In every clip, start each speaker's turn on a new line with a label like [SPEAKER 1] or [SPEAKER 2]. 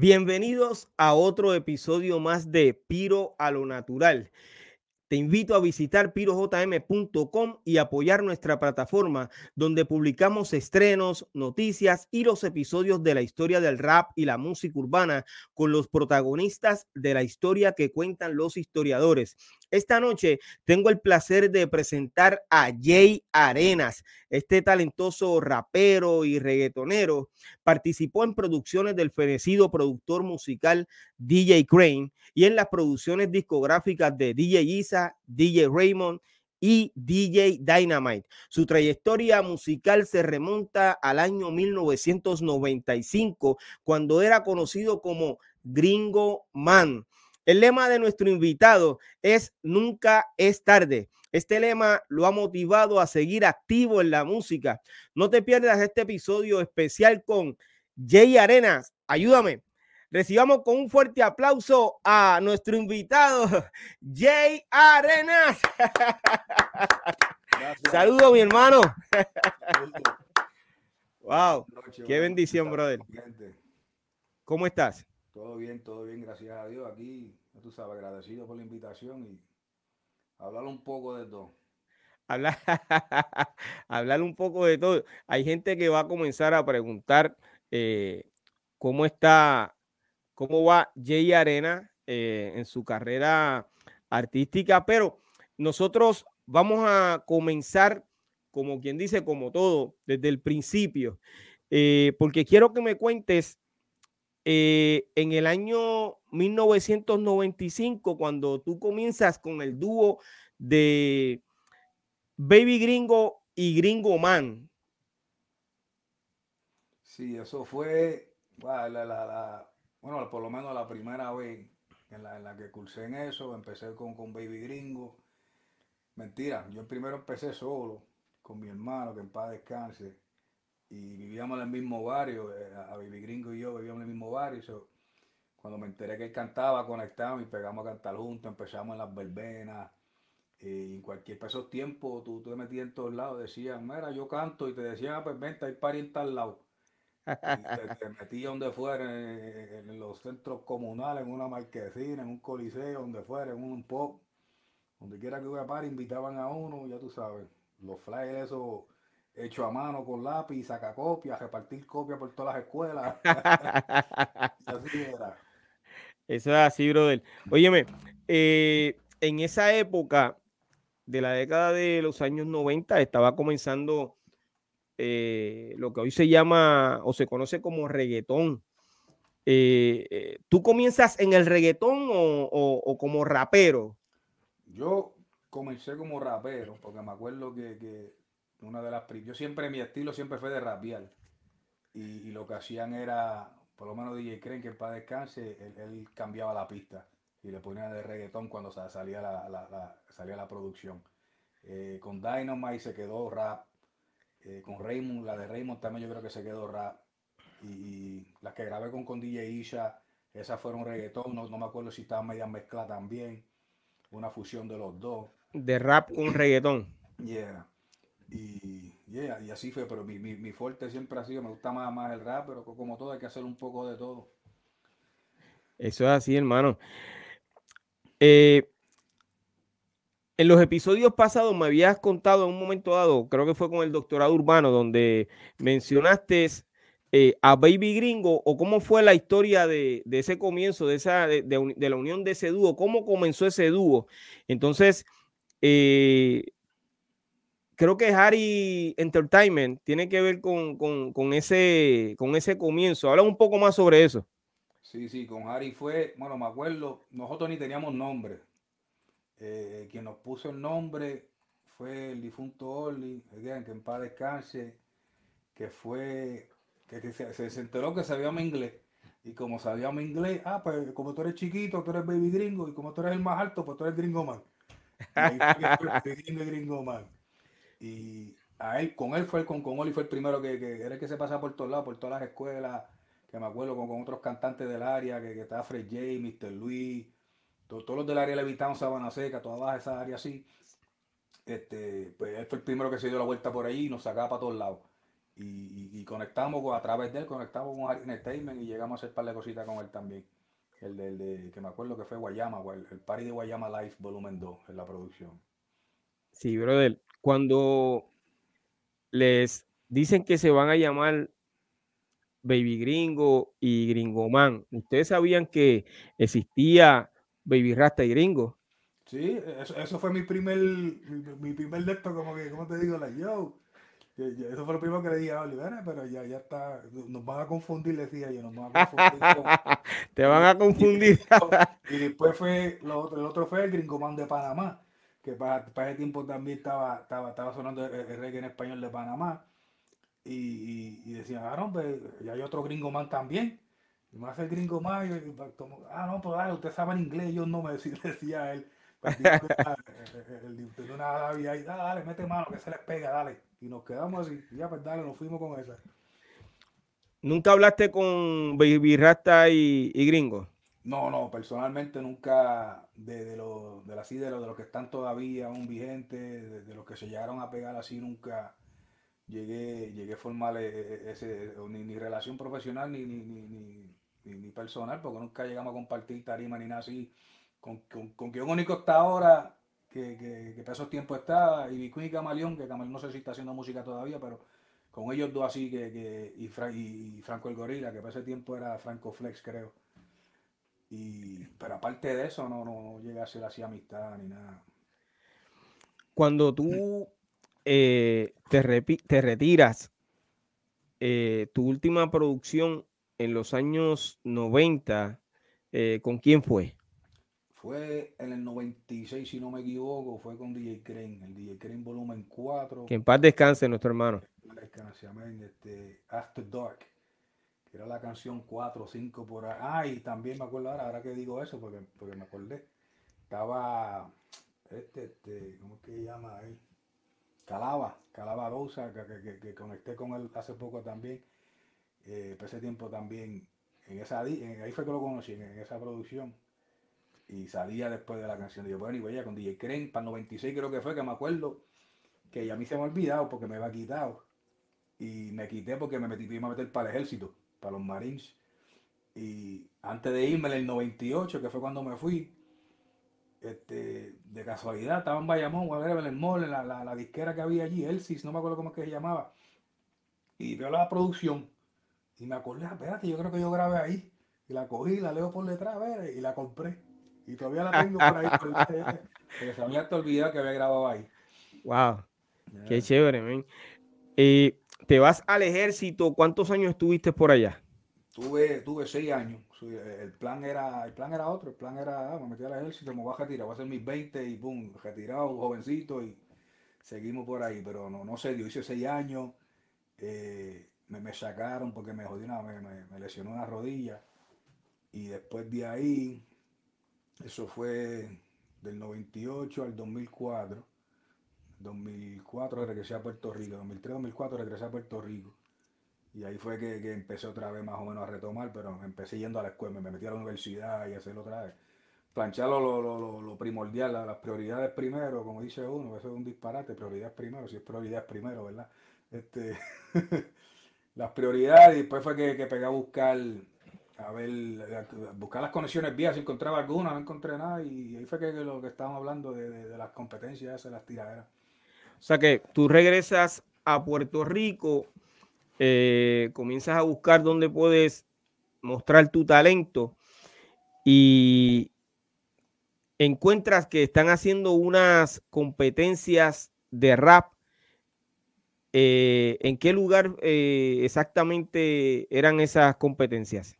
[SPEAKER 1] Bienvenidos a otro episodio más de Piro a lo Natural. Te invito a visitar pirojm.com y apoyar nuestra plataforma donde publicamos estrenos, noticias y los episodios de la historia del rap y la música urbana con los protagonistas de la historia que cuentan los historiadores. Esta noche tengo el placer de presentar a Jay Arenas. Este talentoso rapero y reggaetonero participó en producciones del fenecido productor musical DJ Crane y en las producciones discográficas de DJ Isa, DJ Raymond y DJ Dynamite. Su trayectoria musical se remonta al año 1995, cuando era conocido como Gringo Man. El lema de nuestro invitado es Nunca es tarde. Este lema lo ha motivado a seguir activo en la música. No te pierdas este episodio especial con Jay Arenas. Ayúdame. Recibamos con un fuerte aplauso a nuestro invitado, Jay Arenas. Saludos, mi hermano. wow, qué bendición, brother. ¿Cómo estás?
[SPEAKER 2] Todo bien, todo bien, gracias a Dios. Aquí, tú sabes, agradecido por la invitación y hablar un poco de todo.
[SPEAKER 1] Hablar, hablar un poco de todo. Hay gente que va a comenzar a preguntar eh, cómo está cómo va Jay Arena eh, en su carrera artística, pero nosotros vamos a comenzar, como quien dice, como todo, desde el principio, eh, porque quiero que me cuentes eh, en el año 1995, cuando tú comienzas con el dúo de Baby Gringo y Gringo Man.
[SPEAKER 2] Sí, eso fue la, bueno, por lo menos la primera vez en la, que cursé en eso, empecé con, con Baby Gringo. Mentira, yo primero empecé solo, con mi hermano, que en paz descanse, y vivíamos en el mismo barrio, eh, a Baby Gringo y yo vivíamos en el mismo barrio. cuando me enteré que él cantaba, conectamos y pegamos a cantar juntos, empezamos en las verbenas. Y en cualquier esos tiempos, tú, tú te metías en todos lados, decían, mira, yo canto, y te decían, ah, pues vente, hay pariente al lado te, metí donde fuera, en, los centros comunales, en una marquesina, en un coliseo, donde fuera, en un pop, donde quiera que hubiera par, invitaban a uno, ya tú sabes, los flyers esos hechos a mano con lápiz, saca copias, repartir copias por todas las escuelas.
[SPEAKER 1] así era. Eso es así, brother. Óyeme, eh, en esa época de la década de los años 90 estaba comenzando eh, lo que hoy se llama o se conoce como reggaetón. Eh, ¿Tú comienzas en el reggaetón o, como rapero?
[SPEAKER 2] Yo comencé como rapero, porque me acuerdo que, una de las... Yo siempre, mi estilo siempre fue de rapear. Y, lo que hacían era, por lo menos DJ Creen que para descanse, él, cambiaba la pista y le ponía de reggaetón cuando salía la, salía la producción. con Dynamite se quedó rap, eh, con Raymond, la de Raymond también yo creo que se quedó rap. Y, las que grabé con, con DJ Isha, esas fueron reggaetón, no, me acuerdo si estaba media mezcla también. Una fusión de los dos.
[SPEAKER 1] De rap con reggaetón.
[SPEAKER 2] Yeah. Y, yeah, y así fue, pero mi, mi, fuerte siempre ha sido, me gusta más, más el rap, pero como todo hay que hacer un poco de todo.
[SPEAKER 1] Eso es así, hermano. Eh, en los episodios pasados me habías contado en un momento dado, creo que fue con el doctorado urbano, donde mencionaste eh, a Baby Gringo o cómo fue la historia de, ese comienzo, de, esa, de, la unión de ese dúo, cómo comenzó ese dúo. Entonces, eh, creo que Harry Entertainment tiene que ver con, ese, con ese comienzo. Habla un poco más sobre eso.
[SPEAKER 2] Sí, sí, con Harry fue, bueno, me acuerdo, nosotros ni teníamos nombre eh, quien nos puso el nombre fue el difunto Orly, que en paz descanse, que fue, que, se, enteró que sabíamos inglés. Y como sabíamos inglés, ah, pues como tú eres chiquito, tú eres baby gringo, y como tú eres el más alto, pues tú eres gringo man. Y gringo man. Y a él, con él fue el, con, con Oli fue el primero que, que era el que se pasaba por todos lados, por todas las escuelas, que me acuerdo con, con otros cantantes del área, que, que estaba Fred J, Mr. Luis, todos, los del área de Levitán, Sabana Seca, toda esa área así, este, pues él fue el primero que se dio la vuelta por ahí y nos sacaba para todos lados. y, conectamos a través de él, conectamos con Harry Entertainment y llegamos a hacer par de cositas con él también. El de, que me acuerdo que fue Guayama, el, el party de Guayama Live Volumen 2 en la producción.
[SPEAKER 1] Sí, brother. Cuando les dicen que se van a llamar Baby Gringo y Gringo Man, ¿ustedes sabían que existía Baby Rasta y Gringo?
[SPEAKER 2] Sí, eso, fue mi primer, mi, primer lecto, como que, ¿cómo te digo? La yo. Eso fue lo primero que le dije a Olivera, pero ya, ya está, nos van a confundir, decía yo, nos van a confundir.
[SPEAKER 1] Te van a confundir.
[SPEAKER 2] y después fue, lo otro, el otro fue el Man de Panamá, que para, ese tiempo también estaba, estaba, estaba sonando el, reggae en español de Panamá. Y, y, y decían, ah, no, pues ya hay otro gringo man también. Y más el gringo man, y, ah, no, pues dale, usted sabe en inglés, yo no me decía, decía él. Pues, el, de una y ahí, dale, mete mano, que se les pega, dale. Y nos quedamos así, y ya pues dale, nos fuimos con esa.
[SPEAKER 1] ¿Nunca hablaste con Baby Rasta y, y Gringo?
[SPEAKER 2] No, no, personalmente nunca de, de los de, así, de, los, de los que están todavía aún vigentes, de, los que se llegaron a pegar así, nunca llegué, llegué a formar e, e, ese, ni, relación profesional ni, ni, ni, ni, personal, porque nunca llegamos a compartir tarima ni nada así. Con, con, con que un único está ahora, que, que, que para esos tiempos está, y Bicuí y Camaleón, que Camaleón no sé si está haciendo música todavía, pero con ellos dos así, que, que y, y Franco el Gorila, que para ese tiempo era Franco Flex, creo y, pero aparte de eso, no, no, no llega a ser así amistad ni nada.
[SPEAKER 1] Cuando tú eh, te, te, retiras, eh, tu última producción en los años 90, eh, ¿con quién fue?
[SPEAKER 2] Fue en el 96, si no me equivoco, fue con DJ Crane, el DJ Crane Volumen 4.
[SPEAKER 1] Que en paz descanse nuestro hermano.
[SPEAKER 2] Descanse, amén. Este, After Dark era la canción 4 o 5 por ahí. Ah, también me acuerdo ahora, ahora que digo eso, porque, porque me acordé. Estaba, este, este, ¿cómo es que se llama ahí? Calaba, Calaba Dosa, que, que, conecté con él hace poco también. Eh, ese tiempo también, en esa, ahí fue que lo conocí, en, esa producción. Y salía después de la canción. de bueno, y voy con DJ Crane, para el 96 creo que fue, que me acuerdo, que ya a mí se me ha olvidado porque me había quitado. Y me quité porque me metí, me a meter para el ejército para los Marines. Y antes de irme en el 98, que fue cuando me fui, este, de casualidad estaba en Bayamón, en el mall, en la, la, disquera que había allí, Elsis, no me acuerdo cómo es que se llamaba. Y veo la producción y me acordé, ah, espérate, yo creo que yo grabé ahí. Y la cogí, la leo por detrás, ver, y la compré. Y todavía la tengo por ahí. porque se me había olvidado que había grabado ahí.
[SPEAKER 1] Wow. Qué chévere, man. Y te vas al ejército, ¿cuántos años estuviste por allá?
[SPEAKER 2] Tuve, tuve seis años. El plan era, el plan era otro, el plan era, ah, me metí al ejército, me voy a retirar, voy a hacer mis 20 y pum, retirado, jovencito y seguimos por ahí, pero no, no sé, yo hice seis años, eh, me, sacaron porque me jodí una, me, me, lesionó una rodilla y después de ahí, eso fue del 98 al 2004, 2004 regresé a Puerto Rico, 2003-2004 regresé a Puerto Rico. Y ahí fue que, empecé otra vez más o menos a retomar, pero empecé yendo a la escuela, me metí a la universidad y hacerlo otra vez. Planchar lo, primordial, las prioridades primero, como dice uno, eso es un disparate, prioridades primero, si es prioridades primero, ¿verdad? Este, las prioridades, y después fue que, que pegué a buscar a ver, buscar las conexiones vías, si encontraba alguna, no encontré nada, y ahí fue que, lo que estábamos hablando de, de, las competencias, de las tiraderas.
[SPEAKER 1] O sea que tú regresas a Puerto Rico, eh, comienzas a buscar dónde puedes mostrar tu talento y encuentras que están haciendo unas competencias de rap. Eh, ¿En qué lugar eh, exactamente eran esas competencias?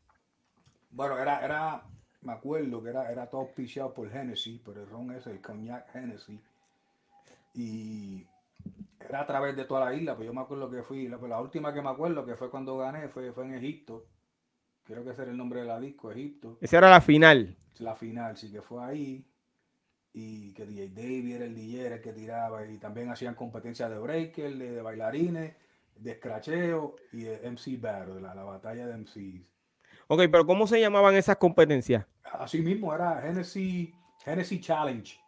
[SPEAKER 2] Bueno, era, era, me acuerdo que era, era todo auspiciado por Genesis, por el ron ese, el cognac Genesis. Y era a través de toda la isla, pues yo me acuerdo que fui, la, pues la última que me acuerdo que fue cuando gané fue, fue en Egipto. Creo que ese era el nombre de la disco, Egipto.
[SPEAKER 1] Esa era la final.
[SPEAKER 2] La final, sí que fue ahí. Y que DJ David era el DJ el que tiraba. Y también hacían competencias de breaker, de, bailarines, de escracheo y de MC Battle, la, la batalla de MCs.
[SPEAKER 1] Ok, pero ¿cómo se llamaban esas competencias?
[SPEAKER 2] Así mismo, era Genesis, Genesis Challenge.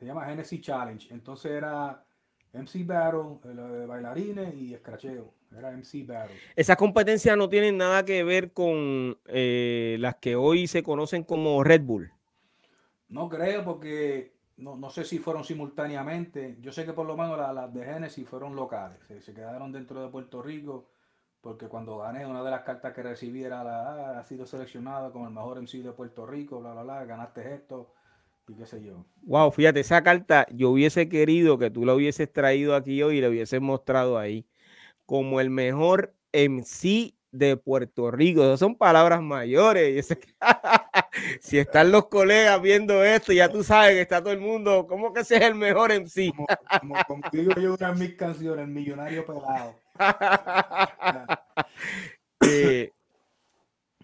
[SPEAKER 2] Se llama Genesis Challenge. Entonces era MC Battle, de bailarines y escracheo. Era MC Battle.
[SPEAKER 1] Esas competencias no tienen nada que ver con eh, las que hoy se conocen como Red Bull.
[SPEAKER 2] No creo porque no, sé si fueron simultáneamente. Yo sé que por lo menos las, de Genesis fueron locales. Se, quedaron dentro de Puerto Rico porque cuando gané una de las cartas que recibí era la, ah, ha sido seleccionado como el mejor MC de Puerto Rico, bla, bla, bla, ganaste esto y qué sé yo.
[SPEAKER 1] Wow, fíjate, esa carta yo hubiese querido que tú la hubieses traído aquí hoy y la hubieses mostrado ahí como el mejor MC de Puerto Rico. Esas son palabras mayores. si están los colegas viendo esto, ya tú sabes que está todo el mundo. ¿Cómo que ese es el mejor MC?
[SPEAKER 2] Como, como, digo yo una de mis canciones, Millonario Pelado.
[SPEAKER 1] Eh,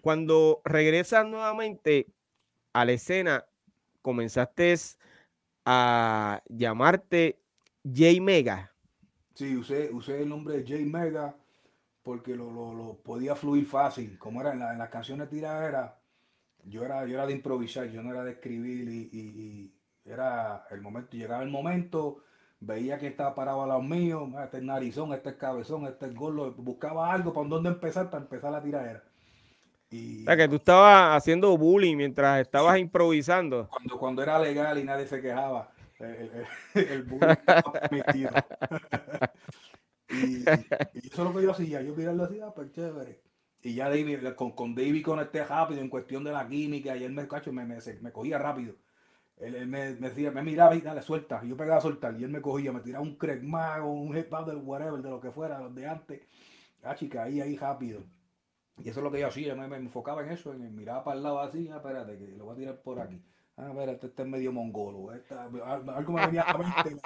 [SPEAKER 1] cuando regresas nuevamente a la escena, comenzaste a llamarte J Mega.
[SPEAKER 2] Sí, usé, usé el nombre de J Mega porque lo, lo, podía fluir fácil. Como era en, las canciones tiraderas, yo era, yo era de improvisar, yo no era de escribir y, era el momento, llegaba el momento, veía que estaba parado al lado mío, ah, este es narizón, este es cabezón, este es gordo, buscaba algo para dónde empezar para empezar la tiradera.
[SPEAKER 1] Y, o sea, que tú estabas haciendo bullying mientras estabas improvisando.
[SPEAKER 2] Cuando, cuando era legal y nadie se quejaba, el, bullying estaba permitido. Y, eso es lo que yo hacía. Yo mirarlo así, ah, pues chévere. Y ya David, con, con David conecté rápido en cuestión de la química y él me, cacho, me, me, me cogía rápido. Él, me, me, decía, me miraba y dale, suelta. Y yo pegaba a soltar y él me cogía, me tiraba un Craig Mago, un hip hop del whatever, de lo que fuera, los de antes. Ah, chica, ahí, ahí rápido. Y eso es lo que yo hacía, me, me enfocaba en eso, en, miraba para el lado así, ah, espérate, que lo voy a tirar por aquí. Ah, ver, este, este, es medio mongolo. algo me venía a la mente.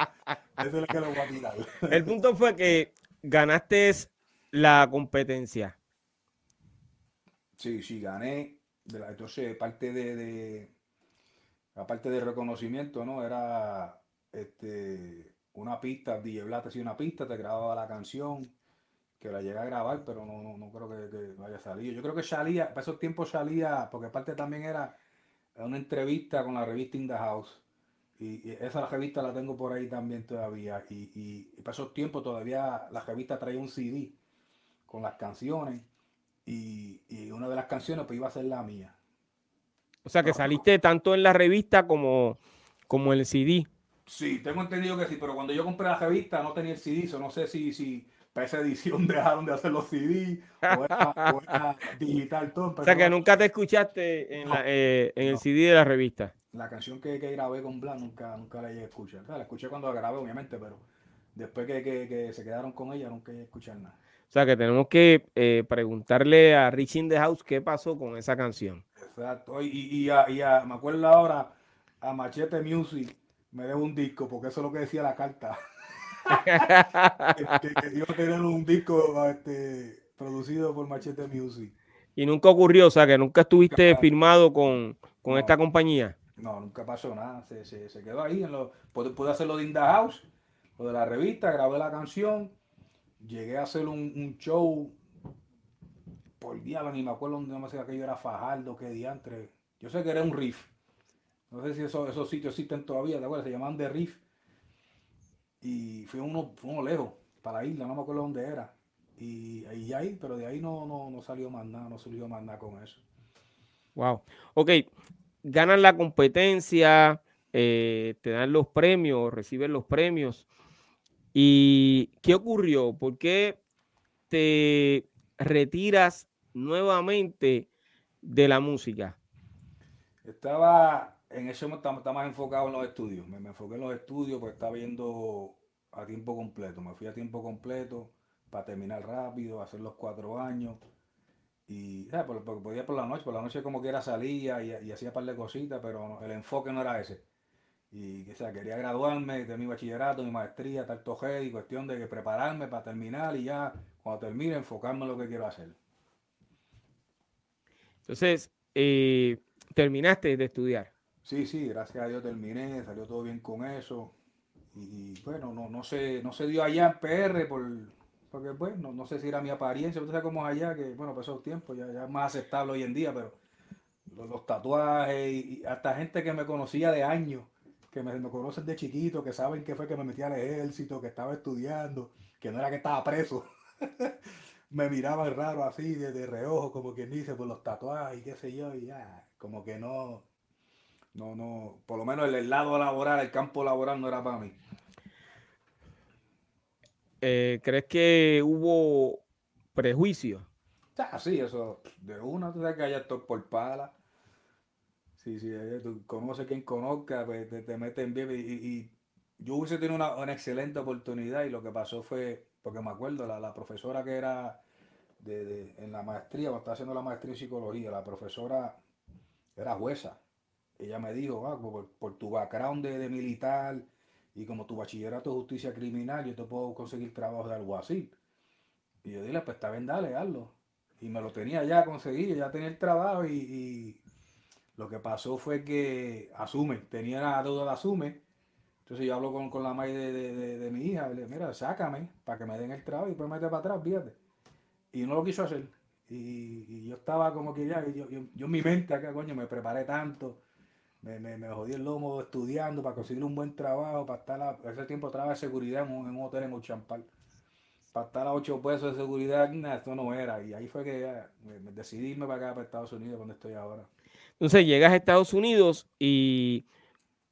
[SPEAKER 2] Eso es lo que lo voy a tirar.
[SPEAKER 1] El punto fue que ganaste la competencia.
[SPEAKER 2] Sí, sí, gané. Entonces, parte de, de aparte de reconocimiento, ¿no? Era este, una pista, DJ Blat hacía una pista, te grababa la canción, que la llegué a grabar, pero no, no, no creo que, que, vaya a salir. Yo creo que salía, para esos tiempos salía, porque aparte también era una entrevista con la revista In the House. Y, esa revista la tengo por ahí también todavía. Y, y, para esos tiempos todavía la revista traía un CD con las canciones. Y, una de las canciones pues iba a ser la mía.
[SPEAKER 1] O sea que saliste tanto en la revista como, como en el CD.
[SPEAKER 2] Sí, tengo entendido que sí, pero cuando yo compré la revista no tenía el CD, no sé si, si para esa edición dejaron de hacer los CD o era, digital todo.
[SPEAKER 1] O sea que nunca te escuchaste en, eh, el CD de la revista.
[SPEAKER 2] La canción que, grabé con Blan nunca, nunca la llegué a escuchar. la escuché cuando la grabé, obviamente, pero después que, se quedaron con ella nunca llegué a escuchar nada.
[SPEAKER 1] O sea que tenemos que eh, preguntarle a Rich in the House qué pasó con esa canción.
[SPEAKER 2] Exacto. Y, y, me acuerdo ahora a Machete Music me debo un disco, porque eso es lo que decía la carta. que, que, iba a tener un disco este, producido por Machete Music.
[SPEAKER 1] Y nunca ocurrió, o sea, que nunca estuviste firmado con, esta compañía.
[SPEAKER 2] No, nunca pasó nada, se, se, quedó ahí. En lo, pude, hacer lo de In House, lo de la revista, grabé la canción, llegué a hacer un, show por diablo, ni me acuerdo dónde no sé aquello era Fajardo, qué diantre. Yo sé que era un riff. No sé si esos sitios existen todavía, ¿te acuerdas? Se llamaban The Riff. Y fui uno, uno lejos, para la isla, no me acuerdo dónde era. Y, ahí, ahí, pero de ahí no, no, salió más nada, no salió más nada con eso.
[SPEAKER 1] Wow. Ok, ganan la competencia, eh, te dan los premios, reciben los premios. ¿Y qué ocurrió? ¿Por qué te retiras nuevamente de la música?
[SPEAKER 2] Estaba en ese momento estaba más enfocado en los estudios. Me, enfoqué en los estudios porque estaba viendo a tiempo completo. Me fui a tiempo completo para terminar rápido, hacer los cuatro años. Y, Porque podía por la noche, por la noche como quiera salía y, hacía un par de cositas, pero el enfoque no era ese. Y, o sea, quería graduarme de mi bachillerato, mi maestría, tanto G, y cuestión de prepararme para terminar y ya, cuando termine, enfocarme en lo que quiero hacer.
[SPEAKER 1] Entonces, eh, terminaste de estudiar.
[SPEAKER 2] Sí, sí, gracias a Dios terminé, salió todo bien con eso. Y, bueno, no, no, se, no se dio allá en PR por, porque pues no, sé si era mi apariencia, usted sabe cómo es allá, que bueno, pasó tiempo, ya, es más aceptable hoy en día, pero los, tatuajes y, hasta gente que me conocía de años que me, conocen de chiquito, que saben que fue que me metí al ejército, que estaba estudiando, que no era que estaba preso. me miraban raro así, de, reojo, como quien dice, por los tatuajes y qué sé yo, y ya, como que no, no, no, por lo menos el, lado laboral, el campo laboral no era para mí.
[SPEAKER 1] Eh, ¿Crees que hubo prejuicio?
[SPEAKER 2] Ah, sí, eso, de una, tú sabes que hay actor por pala. Sí, sí, tú conoces quien conozca, pues te, te meten bien. Y, y, yo hubiese tenido una, una, excelente oportunidad y lo que pasó fue, porque me acuerdo, la, la profesora que era de, de, en la maestría, cuando estaba haciendo la maestría en psicología, la profesora era jueza. Ella me dijo, ah, por, por tu background de, militar y como tu bachillerato de justicia criminal, yo te puedo conseguir trabajo de algo así. Y yo dile, pues está bien, dale, hazlo. Y me lo tenía ya conseguido, ya tenía el trabajo y, lo que pasó fue que Asume, tenía la deuda de Asume. Entonces yo hablo con, con la madre de, de, mi hija, le mira, sácame para que me den el trabajo y después mete para atrás, fíjate. Y no lo quiso hacer. Y, y yo estaba como que ya, yo, yo, yo, en mi mente acá, coño, me preparé tanto, me, me, me, jodí el lomo estudiando para conseguir un buen trabajo, para estar a ese tiempo trabajaba de seguridad en un, en un hotel en Uchampal para estar a 8 pesos de seguridad, esto no era. Y ahí fue que ya, me, decidí irme para acá, para Estados Unidos, donde estoy ahora.
[SPEAKER 1] Entonces llegas a Estados Unidos y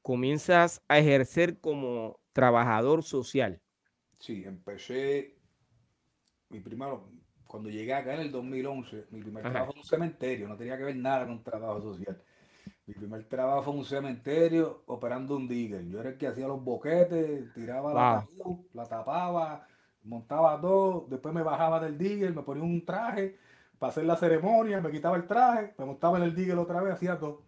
[SPEAKER 1] comienzas a ejercer como trabajador social.
[SPEAKER 2] Sí, empecé, mi primero, cuando llegué acá en el 2011, mi primer Ajá. trabajo fue en un cementerio, no tenía que ver nada con trabajo social. Mi primer trabajo fue en un cementerio operando un digger. Yo era el que hacía los boquetes, tiraba wow. la, la tapaba, montaba todo, después me bajaba del digger, me ponía un traje para hacer la ceremonia, me quitaba el traje, me montaba en el digger otra vez, hacía todo.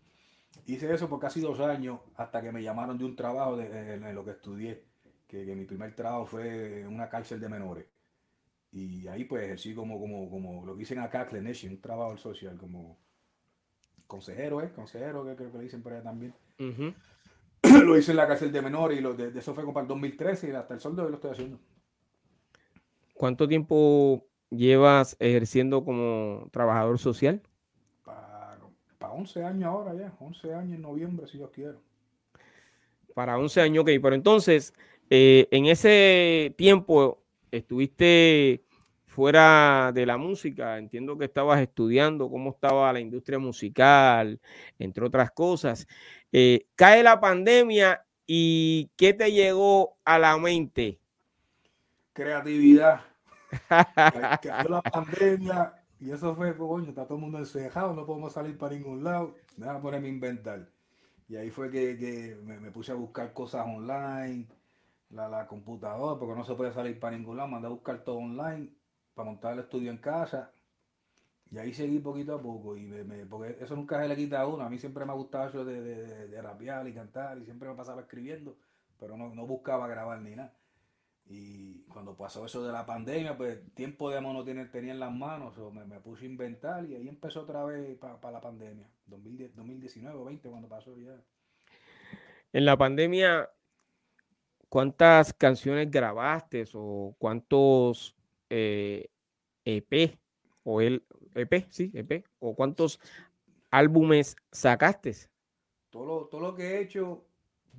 [SPEAKER 2] Hice eso por casi dos años hasta que me llamaron de un trabajo de, en, lo que estudié, que, que, mi primer trabajo fue en una cárcel de menores. Y ahí pues ejercí como, como, como lo que dicen acá, clinician, un trabajo social, como consejero, ¿eh? Consejero, que creo que le dicen por allá también. Uh -huh. lo hice en la cárcel de menores y lo de, de eso fue como para el 2013 y hasta el sol de hoy lo estoy haciendo.
[SPEAKER 1] ¿Cuánto tiempo llevas ejerciendo como trabajador social?
[SPEAKER 2] Para, para 11 años ahora ya, 11 años en noviembre si yo quiero.
[SPEAKER 1] Para 11 años, ok, pero entonces, eh, en ese tiempo estuviste fuera de la música, entiendo que estabas estudiando cómo estaba la industria musical, entre otras cosas. Eh, cae la pandemia y ¿qué te llegó a la mente?
[SPEAKER 2] Creatividad cayó la pandemia y eso fue, coño, está todo el mundo encejado, no podemos salir para ningún lado, me voy a ponerme a inventar. Y ahí fue que, que me, me, puse a buscar cosas online, la, la, computadora, porque no se puede salir para ningún lado, mandé a buscar todo online para montar el estudio en casa. Y ahí seguí poquito a poco, y me, porque eso nunca se le quita a uno. A mí siempre me ha gustado eso de, de, de, rapear y cantar, y siempre me pasaba escribiendo, pero no, no buscaba grabar ni nada. Y cuando pasó eso de la pandemia, pues tiempo de no tenía, tenía en las manos, o me, me, puse a inventar y ahí empezó otra vez para pa la pandemia, 2010, 2019 o 20 cuando pasó ya.
[SPEAKER 1] En la pandemia, ¿cuántas canciones grabaste o cuántos eh, EP o el EP, sí, EP, o cuántos álbumes sacaste?
[SPEAKER 2] Todo lo, que he hecho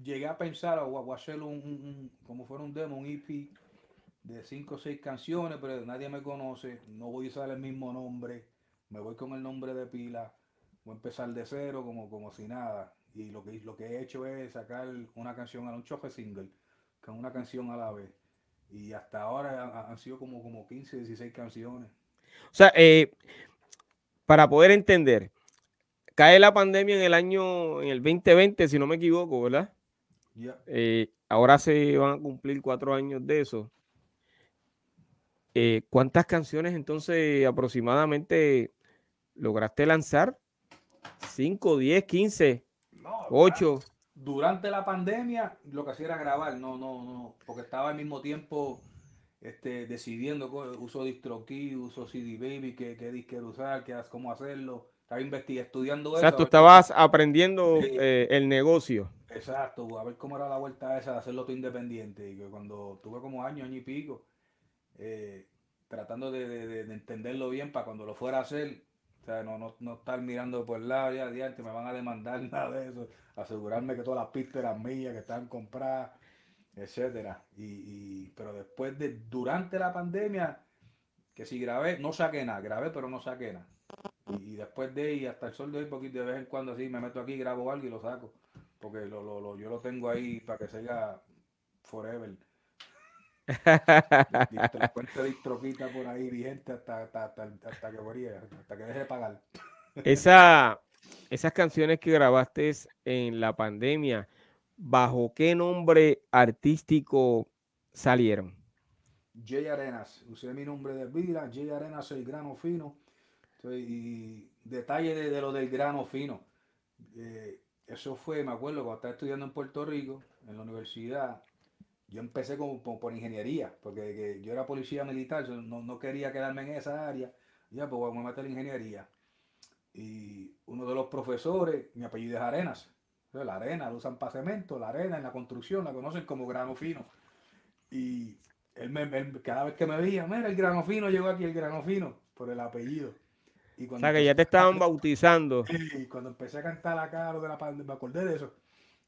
[SPEAKER 2] llegué a pensar o hacer un, un, como fuera un demo, un EP de cinco o seis canciones, pero nadie me conoce, no voy a usar el mismo nombre, me voy con el nombre de pila, voy a empezar de cero como, como si nada. Y lo que, lo que he hecho es sacar una canción a un choque single, con una canción a la vez. Y hasta ahora han, sido como, como 15, 16 canciones.
[SPEAKER 1] O sea, eh, para poder entender, cae la pandemia en el año, en el 2020, si no me equivoco, ¿verdad?
[SPEAKER 2] Yeah.
[SPEAKER 1] Eh, ahora se van a cumplir cuatro años de eso. Eh, ¿Cuántas canciones entonces aproximadamente lograste lanzar? ¿Cinco, diez, quince,
[SPEAKER 2] no,
[SPEAKER 1] ocho?
[SPEAKER 2] Durante la pandemia lo que hacía era grabar, no, no, no, porque estaba al mismo tiempo este, decidiendo uso DistroKey, uso CD Baby, qué, qué disquero usar, qué, cómo hacerlo. Estaba investigando, estudiando
[SPEAKER 1] o sea, eso. tú estabas aprendiendo sí. eh, el negocio.
[SPEAKER 2] Exacto, a ver cómo era la vuelta esa de hacerlo todo independiente. Y que cuando tuve como año, año y pico, eh, tratando de, de, de, entenderlo bien para cuando lo fuera a hacer, O sea, no, no, no estar mirando por el lado, ya adiante, me van a demandar nada de eso. Asegurarme que todas las pistas eran mías, que estaban compradas, etcétera. Y, y, pero después de, durante la pandemia, que si grabé, no saqué nada, grabé pero no saqué nada. Y, después de ahí, hasta el sol de hoy, poquito de vez en cuando así, me meto aquí, grabo algo y lo saco. Porque lo, lo, lo yo lo tengo ahí para que siga forever. Por ahí vigente hasta, hasta, hasta, hasta que moría, hasta que deje de pagar.
[SPEAKER 1] Esa, esas canciones que grabaste en la pandemia, ¿bajo qué nombre artístico salieron?
[SPEAKER 2] Jay Arenas, usé mi nombre de vida, Jay Arenas, el grano fino. y detalle de, lo del grano fino. Eh, eso fue, me acuerdo, cuando estaba estudiando en Puerto Rico, en la universidad, yo empecé como, por ingeniería, porque yo era policía militar, no, no, quería quedarme en esa área. Ya, pues vamos a meter en ingeniería. Y uno de los profesores, mi apellido es Arenas. La arena la usan para cemento, la arena en la construcción la conocen como grano fino. Y él, me, cada vez que me veía, mira, el grano fino llegó aquí, el grano fino, por el apellido.
[SPEAKER 1] Y o sea, que ya te estaban bautizando.
[SPEAKER 2] Y cuando empecé a cantar acá lo de la pandemia, me acordé de eso.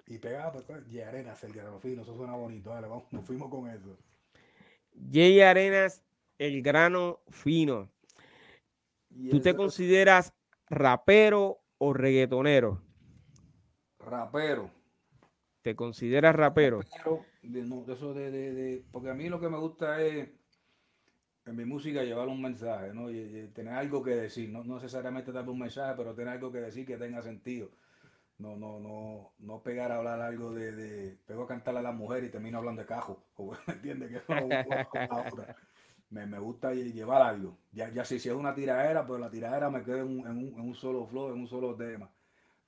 [SPEAKER 2] Y pegaba, pues, Jay Arenas, el grano fino, eso suena bonito. Dale, vamos, nos fuimos con eso.
[SPEAKER 1] Jay Arenas, el grano fino. ¿Tú te consideras rapero o reggaetonero?
[SPEAKER 2] Rapero.
[SPEAKER 1] ¿Te consideras rapero?
[SPEAKER 2] de, eso de, de, porque a mí lo que me gusta es en mi música llevar un mensaje, ¿no? Y, tener algo que decir, no, no necesariamente dar un mensaje, pero tener algo que decir que tenga sentido no, no, no, no pegar a hablar algo de, de pego a cantarle a la mujer y termino hablando de cajo, ¿me entiendes? Que me, me, gusta llevar algo. Ya, ya si, si es una tiradera, pues la tiradera me queda en un, en un, solo flow, en un solo tema.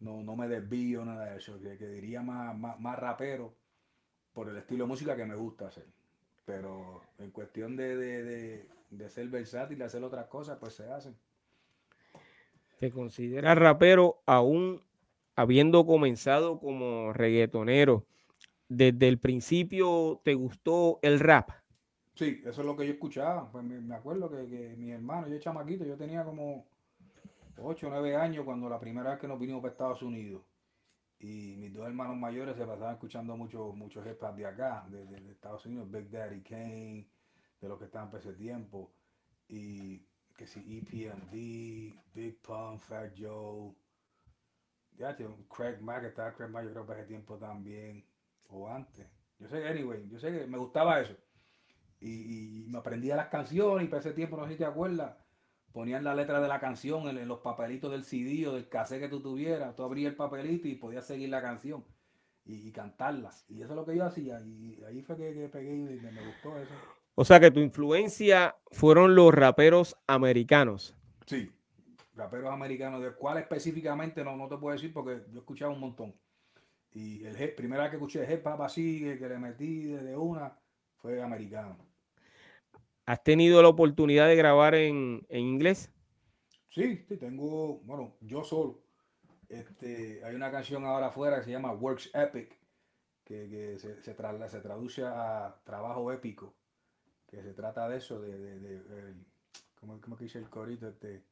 [SPEAKER 2] No, no me desvío nada de eso, que, que diría más, más, rapero por el estilo de música que me gusta hacer. Pero en cuestión de, de, de, de ser versátil, de hacer otras cosas, pues se hacen.
[SPEAKER 1] ¿Te consideras rapero aún habiendo comenzado como reggaetonero, desde el principio te gustó el rap?
[SPEAKER 2] Sí, eso es lo que yo escuchaba. Pues me, acuerdo que, mi hermano, yo chamaquito, yo tenía como 8 o 9 años cuando la primera vez que nos vinimos para Estados Unidos. Y mis dos hermanos mayores se pasaban escuchando mucho, mucho hip de acá, de, Estados Unidos, Big Daddy Kane, de los que estaban para ese tiempo. Y que si EPMD, Big Pun, Fat Joe, ya, Craig Mack, estaba Craig Mack, yo creo que hace tiempo también, o antes. Yo sé que, anyway, yo sé que me gustaba eso. Y, me aprendía las canciones y para ese tiempo, no sé si te acuerdas, ponían la letra de la canción en, los papelitos del CD o del cassette que tú tuvieras. Tú abrías el papelito y podías seguir la canción y, cantarla. Y eso es lo que yo hacía. Y ahí fue que, pegué y me, me gustó eso.
[SPEAKER 1] O sea que tu influencia fueron los raperos americanos.
[SPEAKER 2] Sí, raperos americanos, de cuál específicamente no, no te puedo decir porque yo he escuchado un montón. Y el primera vez que escuché el hip hop así, que le metí de una, fue americano.
[SPEAKER 1] ¿Has tenido la oportunidad de grabar en, inglés?
[SPEAKER 2] Sí, sí, tengo, bueno, yo solo. Este, hay una canción ahora afuera que se llama Works Epic, que, se, se, se, traduce a trabajo épico, que se trata de eso, de, de, de, ¿cómo, que dice el corito? Este,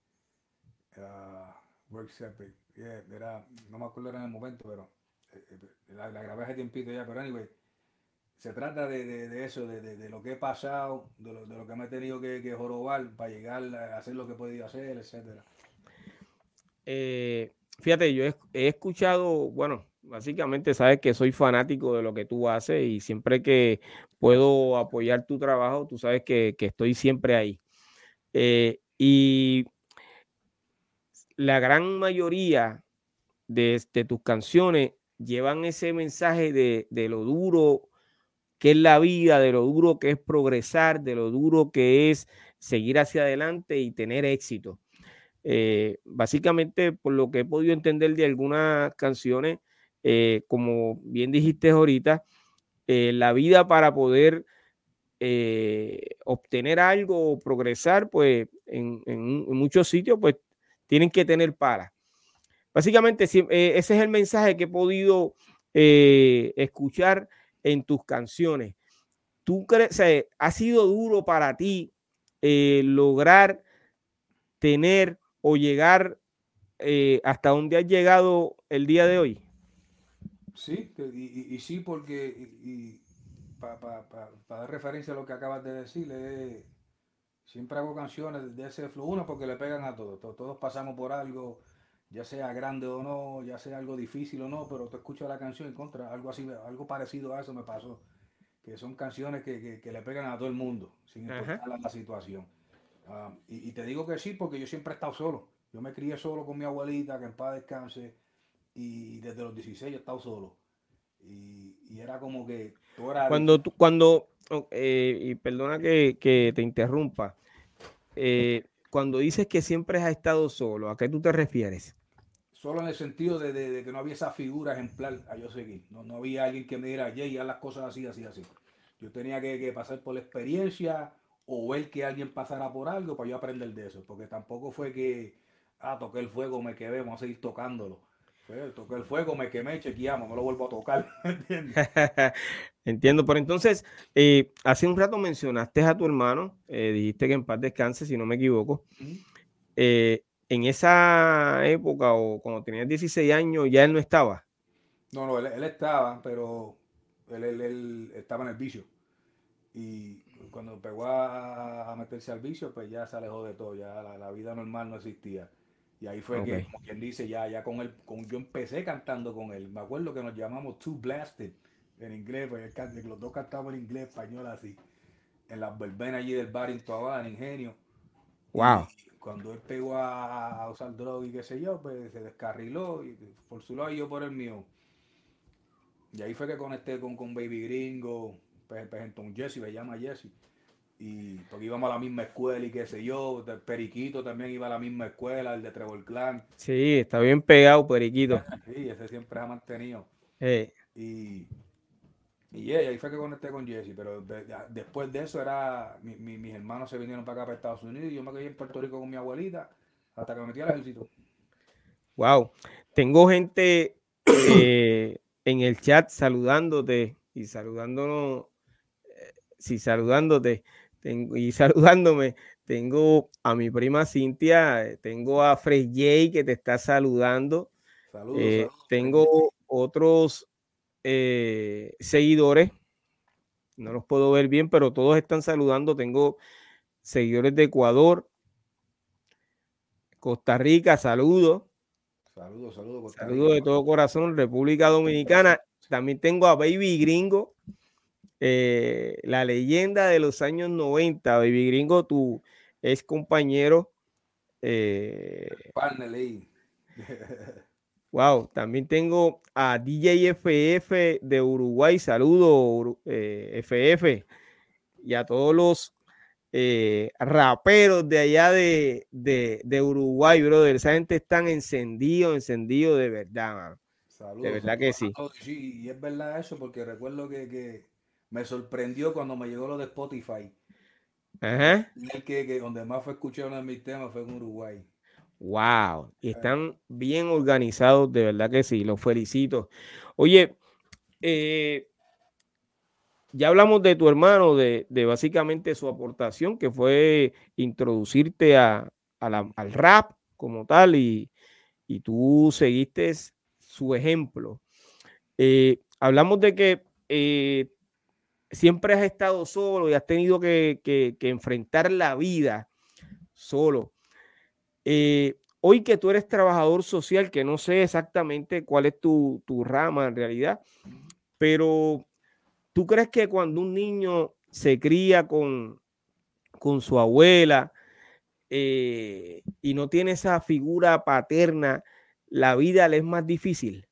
[SPEAKER 2] uh, Works Epic. era, no me acuerdo en el momento, pero eh, eh, la, grabé hace tiempito ya, pero anyway, se trata de, de, eso, de, lo que he pasado, de lo, de lo que me he tenido que, que, jorobar para llegar a hacer lo que he podido hacer, etcétera.
[SPEAKER 1] Eh, fíjate, yo he, escuchado, bueno, básicamente sabes que soy fanático de lo que tú haces y siempre que puedo apoyar tu trabajo, tú sabes que, que estoy siempre ahí. y la gran mayoría de, tus canciones llevan ese mensaje de, lo duro que es la vida, de lo duro que es progresar, de lo duro que es seguir hacia adelante y tener éxito. Eh, básicamente, por lo que he podido entender de algunas canciones, eh, como bien dijiste ahorita, eh, la vida para poder obtener algo o progresar, pues en, en, muchos sitios, pues tienen que tener para. Básicamente, eh, ese es el mensaje que he podido eh, escuchar en tus canciones. ¿Tú crees, ha sido duro para ti eh, lograr tener o llegar hasta donde has llegado el día de hoy?
[SPEAKER 2] Sí, y, sí, porque para dar referencia a lo que acabas de decir, siempre hago canciones de ese flow, uno porque le pegan a todos, todos, pasamos por algo, ya sea grande o no, ya sea algo difícil o no, pero tú escuchas la canción y contra algo así, algo parecido a eso me pasó, que son canciones que, le pegan a todo el mundo, sin importar la, situación. Ah, y, te digo que sí, porque yo siempre he estado solo. Yo me crié solo con mi abuelita, que en paz descanse, y desde los 16 he estado solo. Y, era como que
[SPEAKER 1] Cuando tú, cuando, eh, y perdona que, te interrumpa, eh, cuando dices que siempre has estado solo, ¿a qué tú te refieres?
[SPEAKER 2] Solo en el sentido de, que no había esa figura ejemplar a yo seguir. No, no había alguien que me dijera, Jay, haz las cosas así, así, así. Yo tenía que, que pasar por la experiencia o ver que alguien pasara por algo para yo aprender de eso. Porque tampoco fue que, ah, toqué el fuego, me quedé, vamos a seguir tocándolo. Toqué el fuego, me quemé, chequeamos, no lo vuelvo a tocar.
[SPEAKER 1] Entiendo, pero entonces, eh, hace un rato mencionaste a tu hermano, eh, dijiste que en paz descanse, si no me equivoco. Eh, en esa época o cuando tenías 16 años, ya él no estaba.
[SPEAKER 2] No, no, él, estaba, pero él, él, estaba en el vicio. Y cuando pegó a, meterse al vicio, pues ya se alejó de todo, ya la, vida normal no existía. Y ahí fue que, como quien dice, ya, ya con él, con, yo empecé cantando con él. Me acuerdo que nos llamamos Two Blasted en inglés, pues los dos cantamos en inglés, español así. En las verbenas allí del bar en Tuabá, en Ingenio.
[SPEAKER 1] Wow.
[SPEAKER 2] cuando él pegó a, usar droga y qué sé yo, pues se descarriló y por su lado y yo por el mío. Y ahí fue que conecté con, con Baby Gringo, pues, pues entonces Jesse, me llama Jesse. Y porque íbamos a la misma escuela y qué sé yo. Periquito también iba a la misma escuela, el de Trevor Clan.
[SPEAKER 1] Sí, está bien pegado, Periquito.
[SPEAKER 2] sí, ese siempre ha mantenido. Y, y ahí fue que conecté con Jesse. Pero después de eso era. mis hermanos se vinieron para acá, para Estados Unidos. Y yo me quedé en Puerto Rico con mi abuelita hasta que me metí al ejército.
[SPEAKER 1] Wow. Tengo gente eh, en el chat saludándote y saludándonos sí, saludándote tengo, y saludándome, tengo a mi prima Cintia, eh, tengo a Fred J que te está saludando. Saludos, eh, tengo otros eh, seguidores, no los puedo ver bien, pero todos están saludando. Tengo seguidores de Ecuador, Costa Rica, saludos.
[SPEAKER 2] Saludos, saludos.
[SPEAKER 1] Saludos de todo corazón, República Dominicana. También tengo a Baby Gringo, eh, la leyenda de los años 90, Baby Gringo, tu ex compañero. Eh, wow, también tengo a DJ FF de Uruguay, saludo FF, eh, y a todos los raperos de allá de, de, Uruguay, brother. Esa gente están encendido, encendido de verdad, Saludos, de verdad que sí.
[SPEAKER 2] Sí, y es verdad eso, porque recuerdo que me sorprendió cuando me llegó lo de Spotify. Ajá. El que, donde más fue escuchado uno de mis temas fue en Uruguay.
[SPEAKER 1] Wow, y están bien organizados, de verdad que sí, los felicito. Oye, eh, ya hablamos de tu hermano, de, básicamente su aportación, que fue introducirte a, al rap como tal, y, tú seguiste su ejemplo. Eh, hablamos de que eh, siempre has estado solo y has tenido que, enfrentar la vida solo. Eh, hoy que tú eres trabajador social, que no sé exactamente cuál es tu, rama en realidad, pero ¿tú crees que cuando un niño se cría con, su abuela eh, y no tiene esa figura paterna, la vida le es más difícil?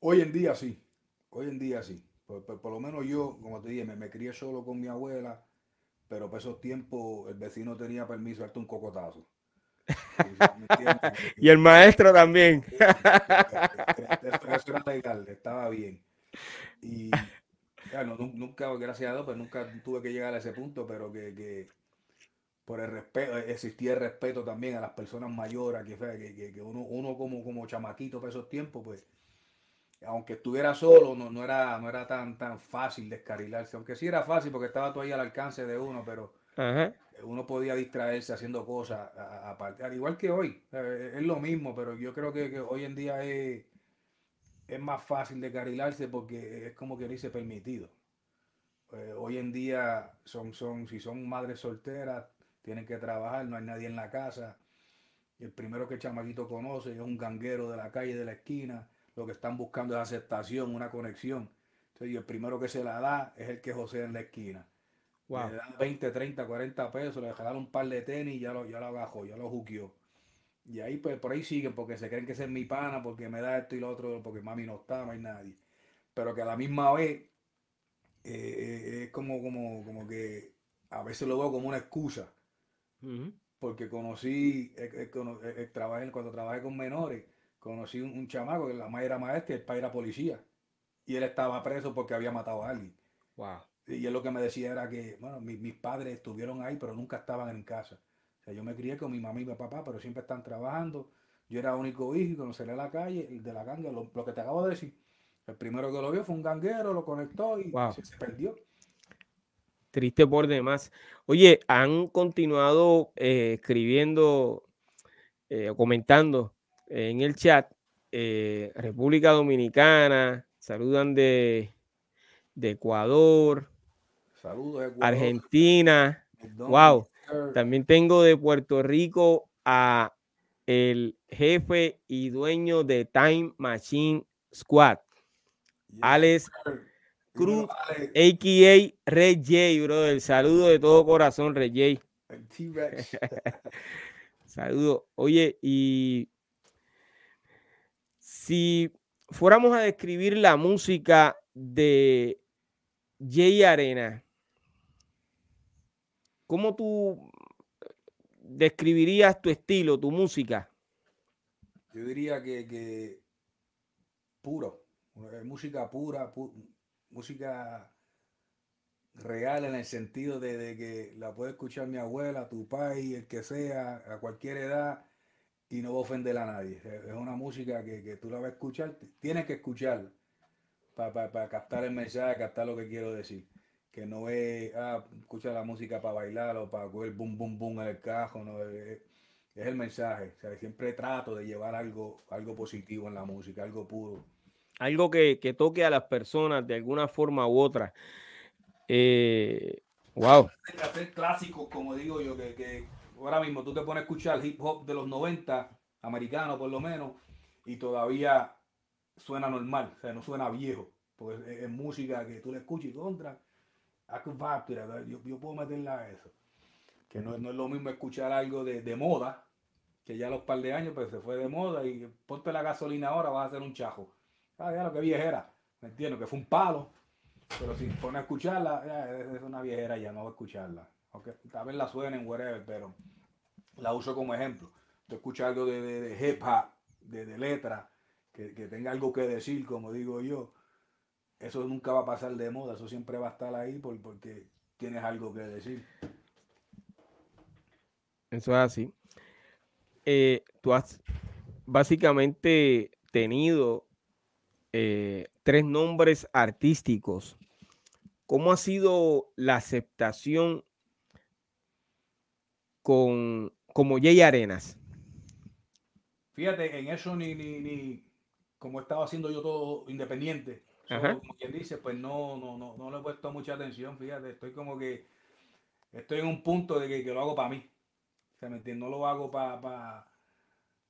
[SPEAKER 2] Hoy en día sí, hoy en día sí. Por, lo menos yo, como te dije, me, crié solo con mi abuela, pero por esos tiempos el vecino tenía permiso de darte un cocotazo.
[SPEAKER 1] y el maestro también.
[SPEAKER 2] Eso era legal, estaba bien. Y nunca, gracias a Dios, pues nunca tuve que llegar a ese punto, pero que, por el respeto, existía el respeto también a las personas mayores, que, que, que uno, uno como, como chamaquito para esos tiempos, pues aunque estuviera solo, no, no, era, no era tan, tan fácil descarrilarse. Aunque sí era fácil porque estaba todo ahí al alcance de uno, pero uno podía distraerse haciendo cosas aparte, al igual que hoy, es lo mismo, pero yo creo que, hoy en día es, es más fácil de carrilarse porque es como que dice permitido. Eh, hoy en día son, son, si son madres solteras, tienen que trabajar, no hay nadie en la casa. El primero que el chamaquito conoce es un ganguero de la calle, de la esquina. Lo que están buscando es aceptación, una conexión. Entonces, el primero que se la da es el que José en la esquina. Le dan 20, 30, 40 pesos, le dejaron un par de tenis y ya lo, ya lo agajó, ya lo juqueó. Y ahí, pues, por ahí siguen porque se creen que ese es mi pana, porque me da esto y lo otro, porque mami no está, no hay nadie. Pero que a la misma vez eh, eh, es como, como, como que a veces lo veo como una excusa. Porque conocí, eh, cuando trabajé con menores, conocí un, chamaco que la madre era maestra y el padre era policía. Y él estaba preso porque había matado a alguien.
[SPEAKER 1] Wow.
[SPEAKER 2] Y él lo que me decía era que, bueno, mis padres estuvieron ahí, pero nunca estaban en casa. O sea, yo me crié con mi mamá y mi papá, pero siempre están trabajando. Yo era único hijo y cuando salí a la calle, el de la ganga, lo, que te acabo de decir, el primero que lo vio fue un ganguero, lo conectó y se, perdió.
[SPEAKER 1] Triste por demás. Oye, han continuado eh, escribiendo eh, o comentando en el chat eh, República Dominicana, saludan de, de Ecuador,
[SPEAKER 2] Saludos,
[SPEAKER 1] Argentina. Wow. También tengo de Puerto Rico a el jefe y dueño de Time Machine Squad, Alex Cruz, a.k.a. Red J, brother. Saludo de todo corazón, Red J. Saludo. Oye, y si fuéramos a describir la música de Jay Arena, ¿Cómo tú describirías tu estilo, tu música?
[SPEAKER 2] Yo diría que, puro, música pura, música real en el sentido de, que la puede escuchar mi abuela, tu país, el que sea, a cualquier edad y no va a ofender a nadie. Es una música que, tú la vas a escuchar, tienes que escucharla para captar el mensaje, captar lo que quiero decir que no es ah, escucha la música para bailar o para coger boom boom boom en el cajo, no es, el mensaje. siempre trato de llevar algo, algo positivo en la música, algo puro.
[SPEAKER 1] Algo que, toque a las personas de alguna forma u otra. Eh, wow.
[SPEAKER 2] Hacer clásicos, como digo yo, que, ahora mismo tú te pones a escuchar hip hop de los 90, americano por lo menos, y todavía suena normal, o sea, no suena viejo, porque es, música que tú le escuchas y contra yo, yo puedo meterla a eso. Que no, no, es lo mismo escuchar algo de, de, moda, que ya a los par de años pues se fue de moda y ponte la gasolina ahora vas a hacer un chajo. Ah, ya lo que viejera, me entiendo, que fue un palo. Pero si pone a escucharla, es una viejera ya, no voy a escucharla. Aunque tal vez la suenen, whatever, pero la uso como ejemplo. Tú escuchas algo de, de, de hip hop, de, de letra, que, que tenga algo que decir, como digo yo eso nunca va a pasar de moda, eso siempre va a estar ahí porque tienes algo que decir.
[SPEAKER 1] Eso es así. Eh, tú has básicamente tenido eh, tres nombres artísticos. ¿Cómo ha sido la aceptación con como Jay Arenas?
[SPEAKER 2] Fíjate, en eso ni, ni, ni como estaba haciendo yo todo independiente, como quien dice, pues no, no, no, no le he puesto mucha atención, fíjate, estoy como que, estoy en un punto de que, lo hago para mí. O sea, ¿me No lo hago para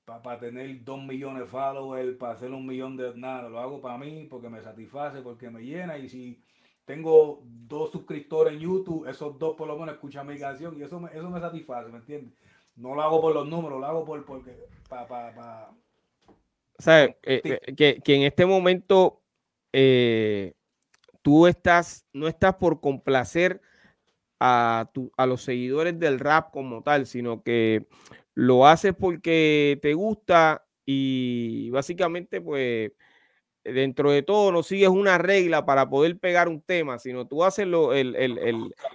[SPEAKER 2] para tener dos millones de followers, para hacer un millón de nada, lo hago para mí porque me satisface, porque me llena y si tengo dos suscriptores en YouTube, esos dos por lo menos escuchan mi canción y eso me, eso me satisface, ¿me entiendes? No lo hago por los números, lo hago por porque para para
[SPEAKER 1] o sea, eh, eh, que, que, en este momento eh, tú estás, no estás por complacer a, a los seguidores del rap como tal, sino que lo haces porque te gusta y básicamente pues dentro de todo no sigues una regla para poder pegar un tema, sino tú haces lo, el,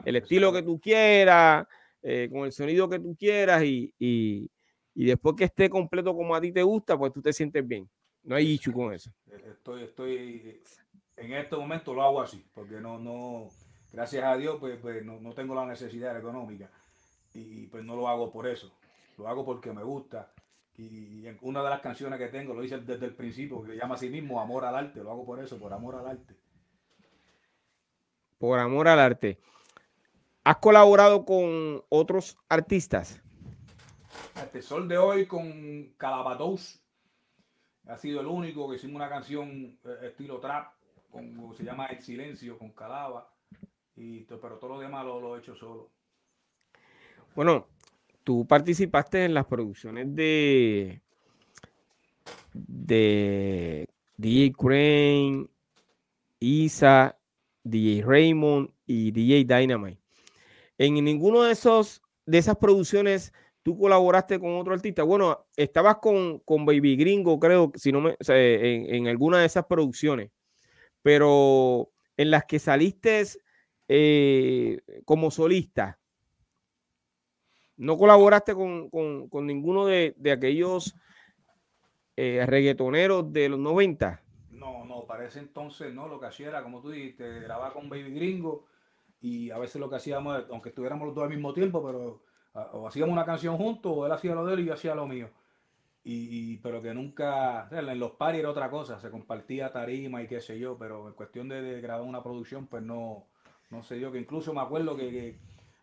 [SPEAKER 1] estilo que tú quieras, eh, con el sonido que tú quieras y, y, después que esté completo como a ti te gusta, pues tú te sientes bien. No hay issue con eso.
[SPEAKER 2] Estoy, estoy, en este momento lo hago así, porque no, no, gracias a Dios, pues, pues no, tengo la necesidad económica. y pues no lo hago por eso, lo hago porque me gusta. Y en una de las canciones que tengo, lo hice desde el principio, que se llama así mismo Amor al Arte, lo hago por eso, por amor al arte.
[SPEAKER 1] Por amor al arte. ¿Has colaborado con otros artistas?
[SPEAKER 2] Este sol de hoy con Calabatos. Ha sido el único que hicimos una canción eh, estilo trap, con, se llama El Silencio, con Calaba. Y, pero todo lo demás lo, lo he hecho solo.
[SPEAKER 1] Bueno, tú participaste en las producciones de de DJ Crane, Isa, DJ Raymond y DJ Dynamite. En ninguno de esos de esas producciones tú colaboraste con otro artista. Bueno, estabas con, con Baby Gringo, creo, si no me, en, en, alguna de esas producciones, pero en las que saliste eh, como solista, ¿No colaboraste con, ninguno de, aquellos eh, reggaetoneros de los 90?
[SPEAKER 2] No, no, para ese entonces no, lo que hacía era, como tú dijiste, grababa con Baby Gringo y a veces lo que hacíamos, aunque estuviéramos los dos al mismo tiempo, pero o hacíamos una canción juntos o él hacía lo de él y yo hacía lo mío. Y, pero que nunca, en los paris era otra cosa, se compartía tarima y qué sé yo, pero en cuestión de, grabar una producción, pues no, no sé yo, que incluso me acuerdo que,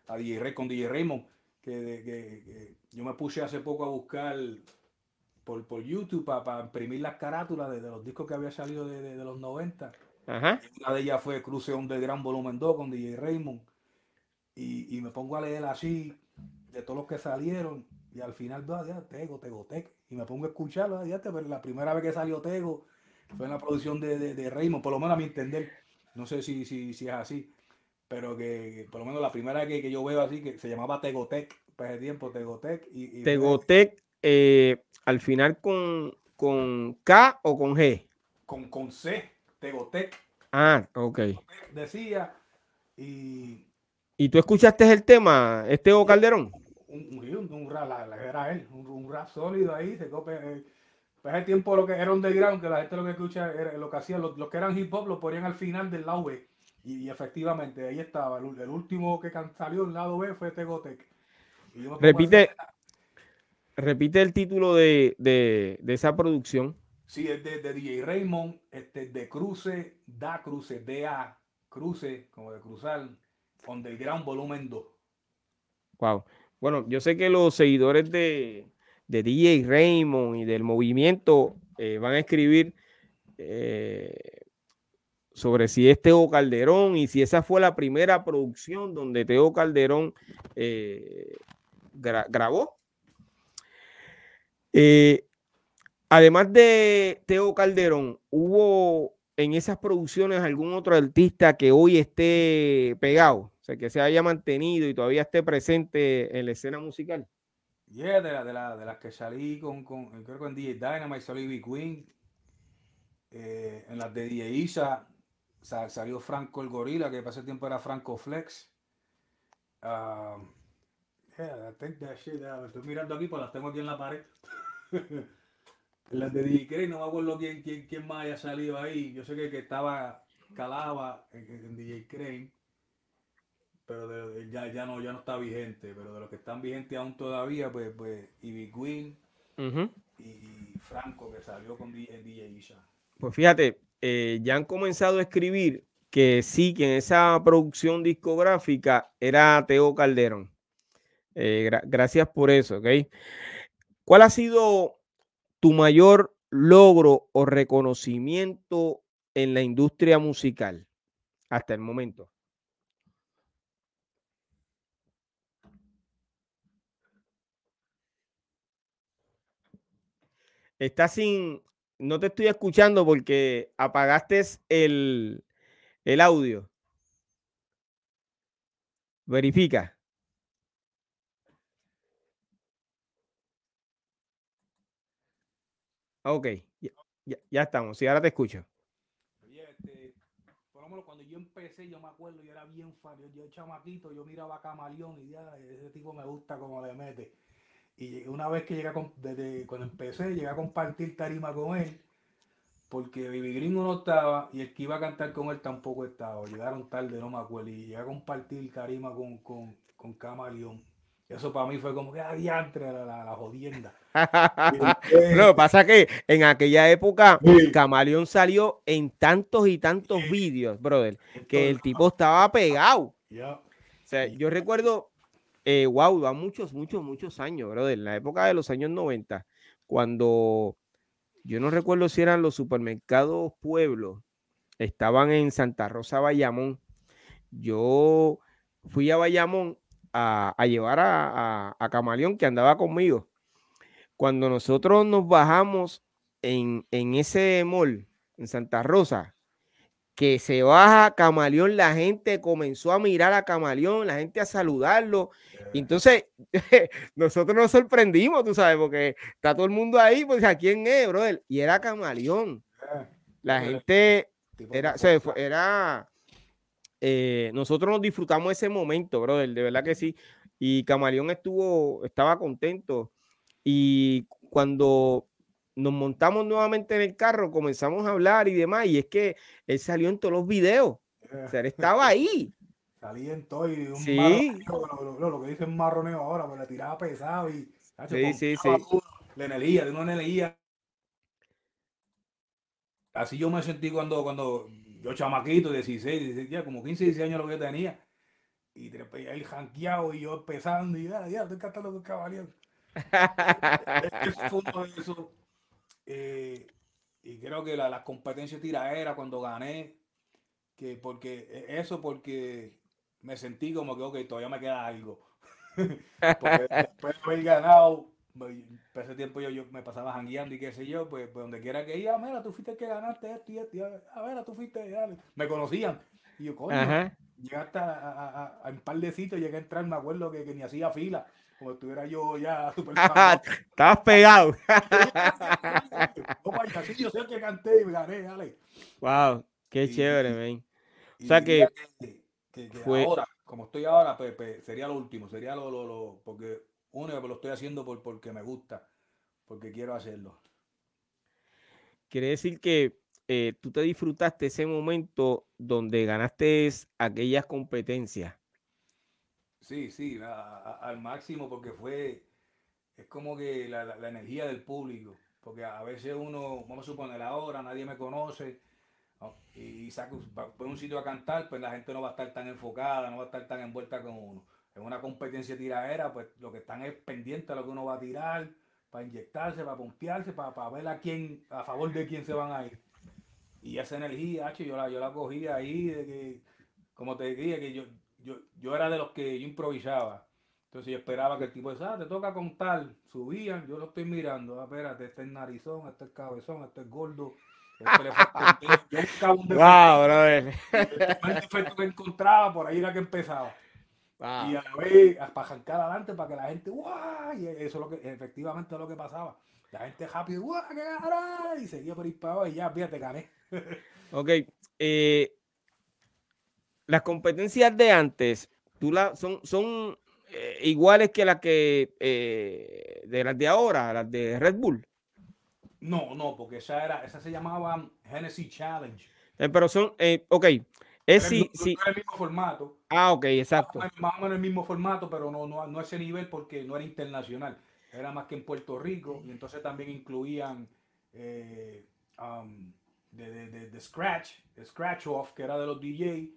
[SPEAKER 2] a DJ Rey con DJ Raymond, que, yo me puse hace poco a buscar por, por YouTube para imprimir las carátulas de, los discos que había salido de, los 90. Una de ellas fue Cruce Gran Volumen 2 con DJ Raymond. Y, me pongo a leer así de todos los que salieron. Y al final, ya, Tego, Tego, Tec. Y me pongo a escucharlo. Ya, pero la primera vez que salió Tego fue en la producción de, de, Raymond, por lo menos a mi entender. No sé si, si, si es así pero que por lo menos la primera que, que yo veo así, que se llamaba Tegotec, pues ese tiempo, Tegotec. Y,
[SPEAKER 1] y Tegotec, eh, al final con, con K o con G?
[SPEAKER 2] Con, con C, Tegotec.
[SPEAKER 1] Ah, ok.
[SPEAKER 2] Decía, y...
[SPEAKER 1] ¿Y tú escuchaste el tema, Estego Calderón?
[SPEAKER 2] Un, un, un, rap, era él, un, rap sólido ahí, se cope, eh, pues ese tiempo lo que era underground, que la gente lo que escucha, era, lo que hacía, los, que eran hip hop lo ponían al final del lado B. Y, efectivamente, ahí estaba. El, último que salió en lado B fue Tegotec.
[SPEAKER 1] Repite, repite el título de, esa producción.
[SPEAKER 2] Sí, es de, DJ Raymond, este, de Cruce, da Cruce, DA, Cruce, como de cruzar, con del gran volumen 2.
[SPEAKER 1] Wow. Bueno, yo sé que los seguidores de, DJ Raymond y del movimiento eh, van a escribir eh, sobre si es Teo Calderón y si esa fue la primera producción donde Teo Calderón eh, grabó. Eh, además de Teo Calderón, ¿hubo en esas producciones algún otro artista que hoy esté pegado? O sea, que se haya mantenido y todavía esté presente en la escena musical.
[SPEAKER 2] Yeah, de, la, de, la, de las que salí con, con creo en DJ Dynamite salí Big Queen. Eh, en las de DJ Isa salió Franco el Gorila, que para ese tiempo era Franco Flex. Uh, yeah, I think that shit, estoy mirando aquí, pues las tengo aquí en la pared. las de DJ no me acuerdo quién, quién, quién, más haya salido ahí. Yo sé que, que estaba Calaba en, DJ Crane, pero ya, ya, no, ya no está vigente. Pero de los que están vigentes aún todavía, pues, pues Ivy Queen y Franco, que salió con DJ, DJ Isha.
[SPEAKER 1] Pues fíjate, eh, ya han comenzado a escribir que sí, que en esa producción discográfica era Teo Calderón. Eh, gracias por eso, ¿ok? ¿Cuál ha sido tu mayor logro o reconocimiento en la industria musical hasta el momento? Está sin, no te estoy escuchando porque apagaste el, el audio. Verifica. Ok, ya, ya, estamos. Sí, ahora te escucho.
[SPEAKER 2] Oye, este, por lo menos cuando yo empecé, yo me acuerdo, yo era bien fan, yo, yo chamaquito, yo miraba a Camaleón y ya, ese tipo me gusta como le mete. Y una vez que llegué a, desde cuando empecé, llegué a compartir tarima con él, porque Baby Gringo no estaba y el que iba a cantar con él tampoco estaba. Llegaron tarde, no me acuerdo. Y llegué a compartir tarima con, con, con Camaleón. Eso para mí fue como que adiantre la, la, la jodienda.
[SPEAKER 1] Lo pasa que en aquella época Camaleón salió en tantos y tantos vídeos, brother, que el tipo estaba pegado. O sea, yo recuerdo, eh, wow, va muchos, muchos, muchos años, brother, en la época de los años 90, cuando yo no recuerdo si eran los supermercados Pueblo, estaban en Santa Rosa, Bayamón. Yo fui a Bayamón a, llevar a, a, Camaleón que andaba conmigo. Cuando nosotros nos bajamos en, en ese mall, en Santa Rosa, que se baja Camaleón, la gente comenzó a mirar a Camaleón, la gente a saludarlo. Y entonces nosotros nos sorprendimos, tú sabes, porque está todo el mundo ahí, pues a quién es, brother. Y era Camaleón. La gente era, era eh, nosotros nos disfrutamos ese momento, brother, de verdad que sí. Y Camaleón estuvo, estaba contento. Y cuando nos montamos nuevamente en el carro, comenzamos a hablar y demás, y es que él salió en todos los videos. O sea, él estaba ahí.
[SPEAKER 2] Salía en todo y un sí. lo, que dicen marroneo ahora, pues le tiraba pesado y
[SPEAKER 1] sí, sí, sí.
[SPEAKER 2] la energía, de una energía. Así yo me sentí cuando, cuando yo chamaquito, 16, 16 ya como 15, 16 años lo que tenía. Y el janqueado y yo empezando y ya, ya, estoy cantando con caballero. eso eso. Eh, y creo que la, las competencias tiraera cuando gané, que porque e, eso porque me sentí como que, ok, todavía me queda algo. porque después de haber ganado, pues, ese tiempo yo, yo, me pasaba jangueando y qué sé yo, pues, pues donde quiera que iba, mira, tú fuiste el que ganaste esto y esto, y a ver, tú fuiste, dale. me conocían. Y yo, coño, llegaste a, a, a, a, un par de sitios, llegué a entrar, me acuerdo que, que ni hacía fila, como estuviera yo ya super
[SPEAKER 1] Estabas pegado.
[SPEAKER 2] así yo sé que canté y me gané, dale.
[SPEAKER 1] Wow, qué chévere, man. O sea que,
[SPEAKER 2] que, que fue... ahora, como estoy ahora, pues, pues, sería lo último, sería lo, lo, lo porque uno, lo estoy haciendo por, porque me gusta, porque quiero hacerlo.
[SPEAKER 1] Quiere decir que eh, tú te disfrutaste ese momento donde ganaste aquellas competencias.
[SPEAKER 2] Sí, sí, al máximo porque fue, es como que la, la, energía del público, porque a veces uno, vamos a suponer ahora, nadie me conoce, y saco, por un sitio a cantar, pues la gente no va a estar tan enfocada, no va a estar tan envuelta con uno en una competencia tiradera, pues lo que están es pendiente a lo que uno va a tirar, para inyectarse, para pompearse, para, para ver a quién, a favor de quién se van a ir. Y esa energía, yo la, yo la cogí ahí, de que, como te decía, que yo, yo, yo era de los que yo improvisaba. Entonces yo esperaba que el tipo decía, ah, te toca contar, subían, yo lo estoy mirando, ah, espérate, este es narizón, este es cabezón, este es gordo, este yo buscaba un defecto, wow, brother. El defecto que encontraba, por ahí era que empezaba. Y a la vez, para arrancar adelante, para que la gente, ¡guau! Y eso es lo que, efectivamente es lo que pasaba. La gente rápido, ¡guau! ¡Qué ganar! Y seguía por ir para y ya, fíjate, gané.
[SPEAKER 1] ok. Eh, las competencias de antes, tú la, son, son eh, iguales que las que eh, de las de ahora, las de Red Bull.
[SPEAKER 2] No, no, porque esa era, esa se llamaba Genesis Challenge.
[SPEAKER 1] pero son, ok, es sí, sí.
[SPEAKER 2] el mismo formato.
[SPEAKER 1] Ah, ok, exacto.
[SPEAKER 2] Más o menos el mismo formato, pero no, no, no ese nivel porque no era internacional. Era más que en Puerto Rico y entonces también incluían eh, um, de, de, de, Scratch, de Scratch Off, que era de los DJ,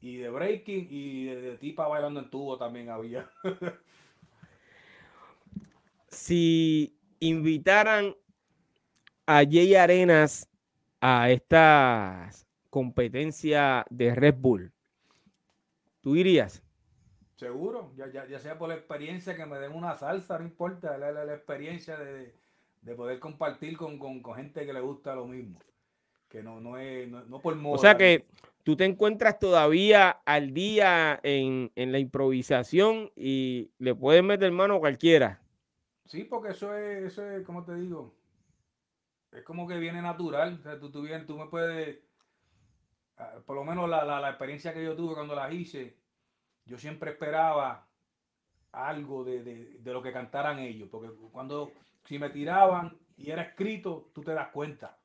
[SPEAKER 2] y de Breaking y de, Tipa bailando en tubo también había.
[SPEAKER 1] si invitaran a Jay Arenas a estas competencia de Red Bull, ¿tú irías?
[SPEAKER 2] Seguro, ya, ya, sea por la experiencia que me den una salsa, no importa, la, la, experiencia de, poder compartir con, gente que le gusta lo mismo. Que no, no es no, por moda.
[SPEAKER 1] O sea que tú te encuentras todavía al día en, la improvisación y le puedes meter mano a cualquiera.
[SPEAKER 2] Sí, porque eso es, eso es, como te digo, es como que viene natural. O sea, tú, tú, tú me puedes Ah, por lo menos la, la, experiencia que yo tuve cuando las hice, yo siempre esperaba algo de, de, de, lo que cantaran ellos, porque cuando si me tiraban y era escrito, tú te das cuenta,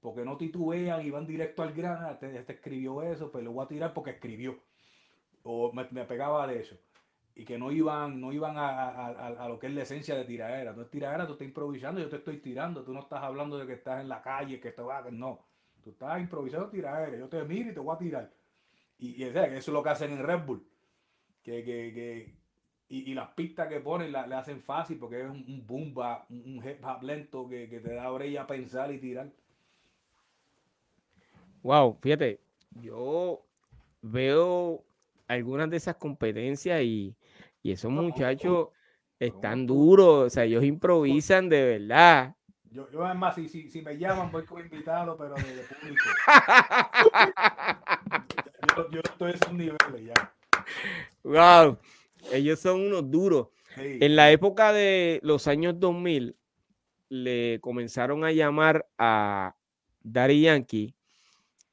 [SPEAKER 2] porque no titubean y van directo al grano, este, este escribió eso, pero pues lo voy a tirar porque escribió, o me, me, pegaba de eso. y que no iban, no iban a, lo que es la esencia de tiradera. Tú es tiradera, tú estás improvisando, yo te estoy tirando, tú no estás hablando de que estás en la calle, que te va a... No, tú estás improvisando tiradera, yo te miro y te voy a tirar. Y, eso es lo que hacen en Red Bull. Que, que, que y, las pistas que ponen le hacen fácil porque es un, un boom un hop lento que, que te da a pensar y tirar.
[SPEAKER 1] Wow, fíjate, yo veo algunas de esas competencias y, esos muchachos están duros, o sea, ellos improvisan de verdad.
[SPEAKER 2] Yo, yo además, si, si, me llaman, voy como invitado, pero de, público. yo, yo, estoy en esos niveles ya.
[SPEAKER 1] Wow, ellos son unos duros. En la época de los años 2000, le comenzaron a llamar a Daddy Yankee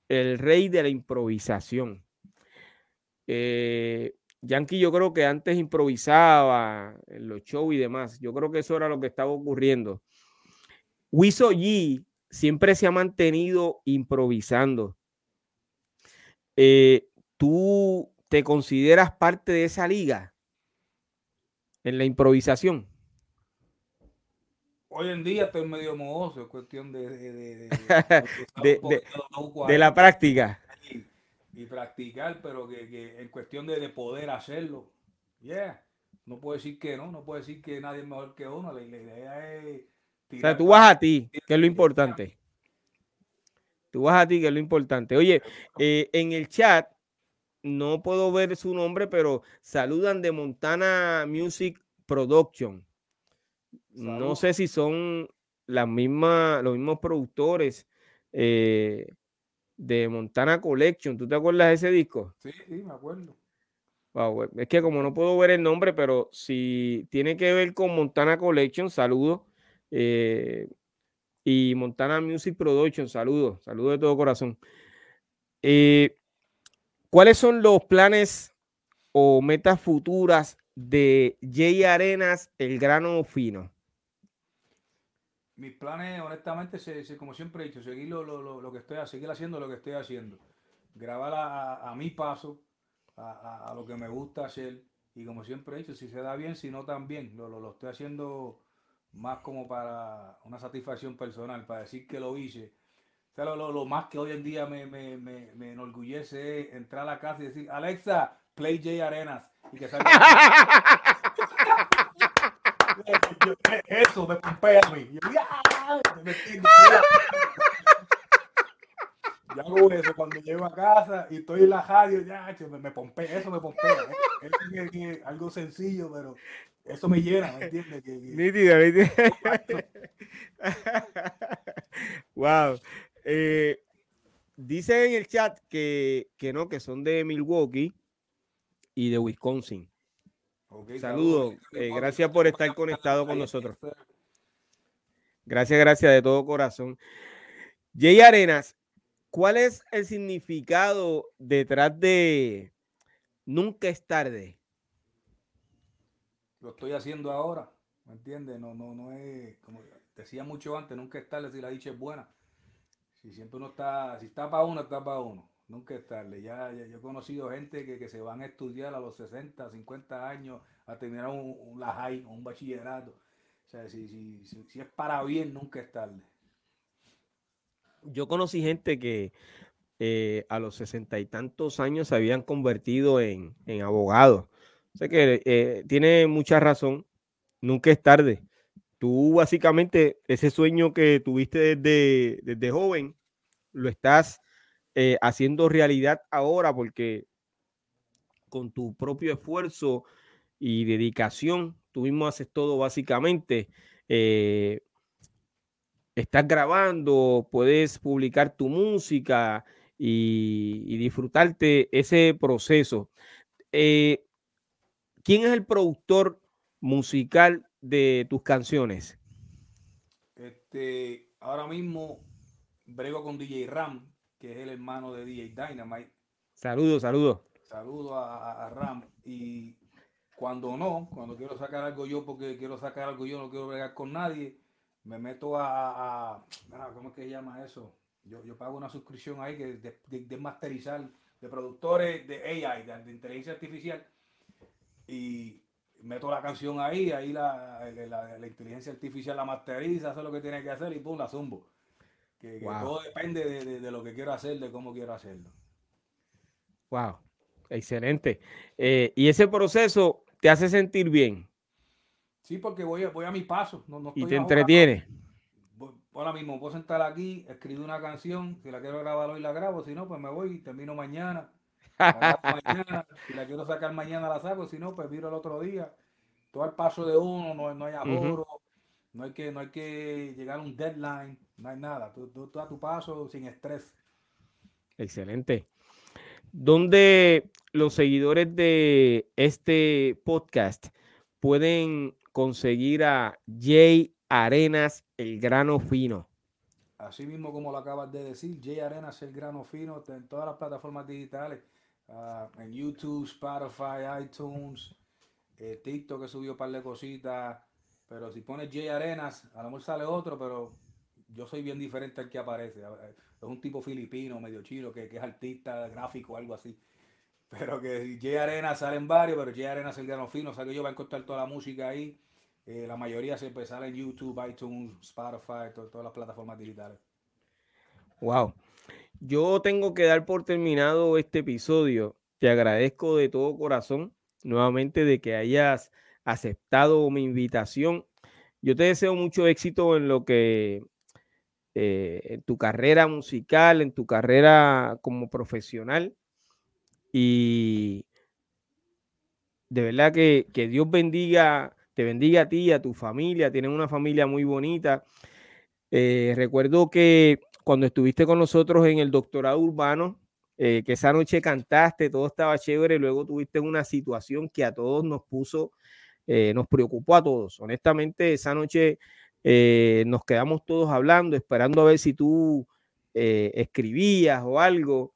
[SPEAKER 1] el rey de la improvisación. Eh, Yankee yo creo que antes improvisaba en los shows y demás. Yo creo que eso era lo que estaba ocurriendo. Wiso G siempre se ha mantenido improvisando. Eh, ¿Tú te consideras parte de esa liga en la improvisación?
[SPEAKER 2] Hoy en día estoy medio mohoso, es cuestión de, de,
[SPEAKER 1] de la práctica
[SPEAKER 2] y practicar, pero que, que en cuestión de, de, poder hacerlo, yeah, no puedo decir que no, no puedo decir que nadie es mejor que uno, la, idea es...
[SPEAKER 1] O sea, tú vas a ti, que es lo importante. Tú vas a ti, que es lo importante. Oye, eh, en el chat no puedo ver su nombre, pero saludan de Montana Music Production. No sé si son las mismas, los mismos productores. Eh, de Montana Collection. ¿Tú te acuerdas de ese disco?
[SPEAKER 2] Sí, sí, me acuerdo.
[SPEAKER 1] es que como no puedo ver el nombre, pero si tiene que ver con Montana Collection, saludos. Eh, y Montana Music Production, saludos, saludos de todo corazón. Eh, ¿Cuáles son los planes o metas futuras de Jay Arenas, el grano fino?
[SPEAKER 2] Mis planes, honestamente, se, como siempre he dicho, seguir lo, que estoy, seguir haciendo lo que estoy haciendo. Grabar a, mi paso, a, lo que me gusta hacer. Y como siempre he dicho, si se da bien, si no también. Lo, lo, estoy haciendo más como para una satisfacción personal, para decir que lo hice. O sea, lo, más que hoy en día me, me, me, me, enorgullece es entrar a la casa y decir, Alexa, play J Arenas. Y que salga. eso me pompea a mí. Yo, hago eso cuando llego a casa y estoy en la radio, ya, me, me pompea, eso me pompea. Es, algo sencillo, pero eso me llena, ¿me entiendes? Que,
[SPEAKER 1] wow. Eh, dice en el chat que, que no, que son de Milwaukee y de Wisconsin. Saludos. Eh, gracias por estar conectado con nosotros. Gracias, gracias de todo corazón. Jay Arenas, ¿cuál es el significado detrás de nunca es tarde?
[SPEAKER 2] Lo estoy haciendo ahora, ¿me entiendes? No, no, no es, como decía mucho antes, nunca es tarde si la dicha es buena. Si siempre uno está, si está para uno, está para uno. Nunca es tarde. Ya, yo he conocido gente que, se van a estudiar a los 60, 50 años a terminar un, un un bachillerato. Si, si, si, es para bien, nunca es tarde.
[SPEAKER 1] Yo conocí gente que eh, a los sesenta y tantos años se habían convertido en, en abogados. O sea que eh, tiene mucha razón. Nunca es tarde. Tú básicamente ese sueño que tuviste desde, desde joven, lo estás eh, haciendo realidad ahora porque con tu propio esfuerzo y dedicación, tú mismo haces todo básicamente. Eh, estás grabando, puedes publicar tu música y, disfrutarte ese proceso. Eh, ¿Quién es el productor musical de tus canciones?
[SPEAKER 2] Este, ahora mismo brego con DJ Ram, que es el hermano de DJ Dynamite.
[SPEAKER 1] Saludos, saludos.
[SPEAKER 2] Saludos a, Ram. Y cuando no, cuando quiero sacar algo yo porque quiero sacar algo yo, no quiero bregar con nadie, me meto a, a, ¿cómo es que se llama eso? Yo, yo pago una suscripción ahí que de, de, masterizar, de productores de AI, de, inteligencia artificial. y meto la canción ahí, ahí la, la, inteligencia artificial la masteriza, hace lo que tiene que hacer y pum, la zumbo. Que, todo depende de, de, lo que quiero hacer, de cómo quiero hacerlo.
[SPEAKER 1] Wow, excelente. Eh, y ese proceso te hace sentir bien.
[SPEAKER 2] Sí, porque voy a, voy a mi paso. No,
[SPEAKER 1] y te entretiene.
[SPEAKER 2] ahora mismo puedo sentar aquí, escribir una canción. Si la quiero grabar hoy, la grabo. Si no, pues me voy y termino mañana. mañana. Si la quiero sacar mañana, la saco. Si no, pues miro el otro día. Todo el paso de uno, no, no hay ahorro. No hay, que, no hay que llegar a un deadline. No hay nada. Tú, tú, a tu paso sin estrés.
[SPEAKER 1] Excelente. ¿Dónde los seguidores de este podcast pueden conseguir a Jay Arenas, el grano fino.
[SPEAKER 2] Así mismo como lo acabas de decir, Jay Arenas, el grano fino, en todas las plataformas digitales, ah, en YouTube, Spotify, iTunes, eh, TikTok que subió un par de cositas, pero si pones Jay Arenas, a lo mejor sale otro, pero yo soy bien diferente al que aparece. Es un tipo filipino, medio chino, que, es artista, gráfico, algo así. Pero que Jay Arena salen varios, pero Jay Arena es el grano fino. O sea que yo voy a encontrar toda la música ahí. Eh, la mayoría siempre sale en YouTube, iTunes, Spotify, todas las plataformas digitales.
[SPEAKER 1] Wow. Yo tengo que dar por terminado este episodio. Te agradezco de todo corazón nuevamente de que hayas aceptado mi invitación. Yo te deseo mucho éxito en lo que eh, en tu carrera musical, en tu carrera como profesional. Y de verdad que, Dios bendiga, te bendiga a ti y a tu familia. Tienen una familia muy bonita. Eh, recuerdo que cuando estuviste con nosotros en el doctorado urbano, eh, que esa noche cantaste, todo estaba chévere, luego tuviste una situación que a todos nos puso, nos preocupó a todos. Honestamente, esa noche nos quedamos todos hablando, esperando a ver si tú escribías o algo.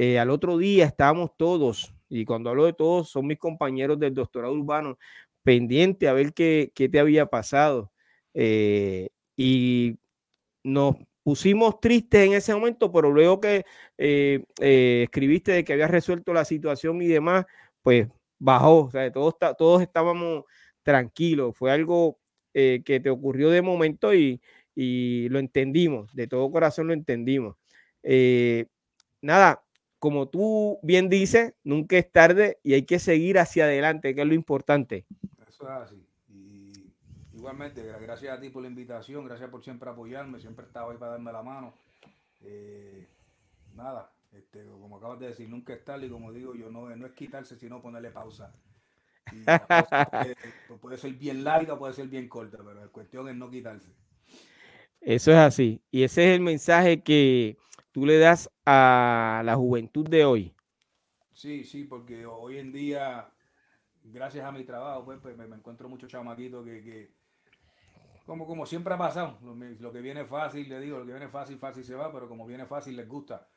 [SPEAKER 1] Eh, al otro día estábamos todos, y cuando hablo de todos, son mis compañeros del doctorado urbano, pendiente a ver qué, te había pasado. Eh, y nos pusimos tristes en ese momento, pero luego que eh, escribiste de que había resuelto la situación y demás, pues bajó. O sea, todos, todos estábamos tranquilos. Fue algo que te ocurrió de momento y, y, lo entendimos, de todo corazón lo entendimos. nada, como tú bien dices, nunca es tarde y hay que seguir hacia adelante, que es lo importante.
[SPEAKER 2] Eso es así. Y igualmente, gracias a ti por la invitación, gracias por siempre apoyarme, siempre estaba ahí para darme la mano. Eh, nada, este, como acabas de decir, nunca es tarde y como digo yo, no, no es quitarse, sino ponerle pausa. puede, ser bien larga, puede ser bien corta, pero la cuestión es no quitarse.
[SPEAKER 1] Eso es así. Y ese es el mensaje que tú le das a la juventud de hoy?
[SPEAKER 2] Sí, sí, porque hoy en día, gracias a mi trabajo, pues, pues me, encuentro muchos chamaquitos que, como, como siempre ha pasado, lo, que viene fácil, le digo, lo que viene fácil, fácil se va, pero como viene fácil les gusta.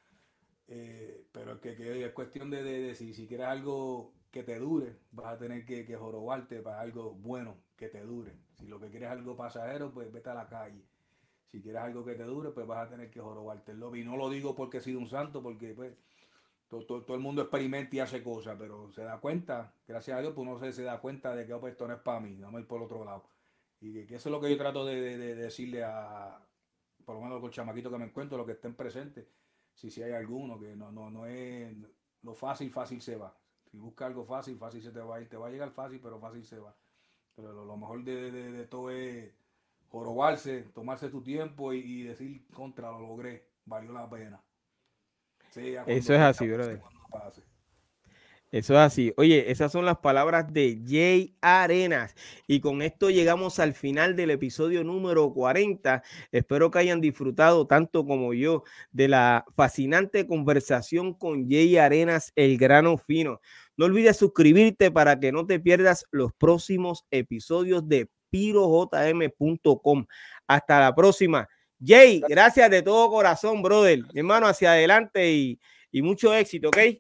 [SPEAKER 2] Eh, pero que, que, es cuestión de, de, si, si, quieres algo que te dure, vas a tener que, jorobarte para algo bueno que te dure. Si lo que quieres es algo pasajero, pues vete a la calle si quieres algo que te dure, pues vas a tener que jorobarte el lobby. Y no lo digo porque he sido un santo, porque pues todo, el mundo experimenta y hace cosas, pero se da cuenta, gracias a Dios, pues uno se, se da cuenta de que oh, pues, esto no es para mí, vamos a ir por el otro lado. Y que, eso es lo que yo trato de, decirle a, por lo menos los chamaquitos que me encuentro, los que estén presentes, si, si hay alguno, que no, no, no es lo fácil, fácil se va. Si busca algo fácil, fácil se te va a ir. Te va a llegar fácil, pero fácil se va. Pero lo, lo mejor de todo es jorobarse, tomarse tu tiempo y, decir contra, lo logré, valió la pena.
[SPEAKER 1] Eso es así, brother. Eso es así. Oye, esas son las palabras de Jay Arenas. Y con esto llegamos al final del episodio número 40. Espero que hayan disfrutado tanto como yo de la fascinante conversación con Jay Arenas, el grano fino. No olvides suscribirte para que no te pierdas los próximos episodios de pirojm.com. Hasta la próxima. Jay, gracias de todo corazón, brother. Mi hermano, hacia adelante y, y mucho éxito, ¿ok?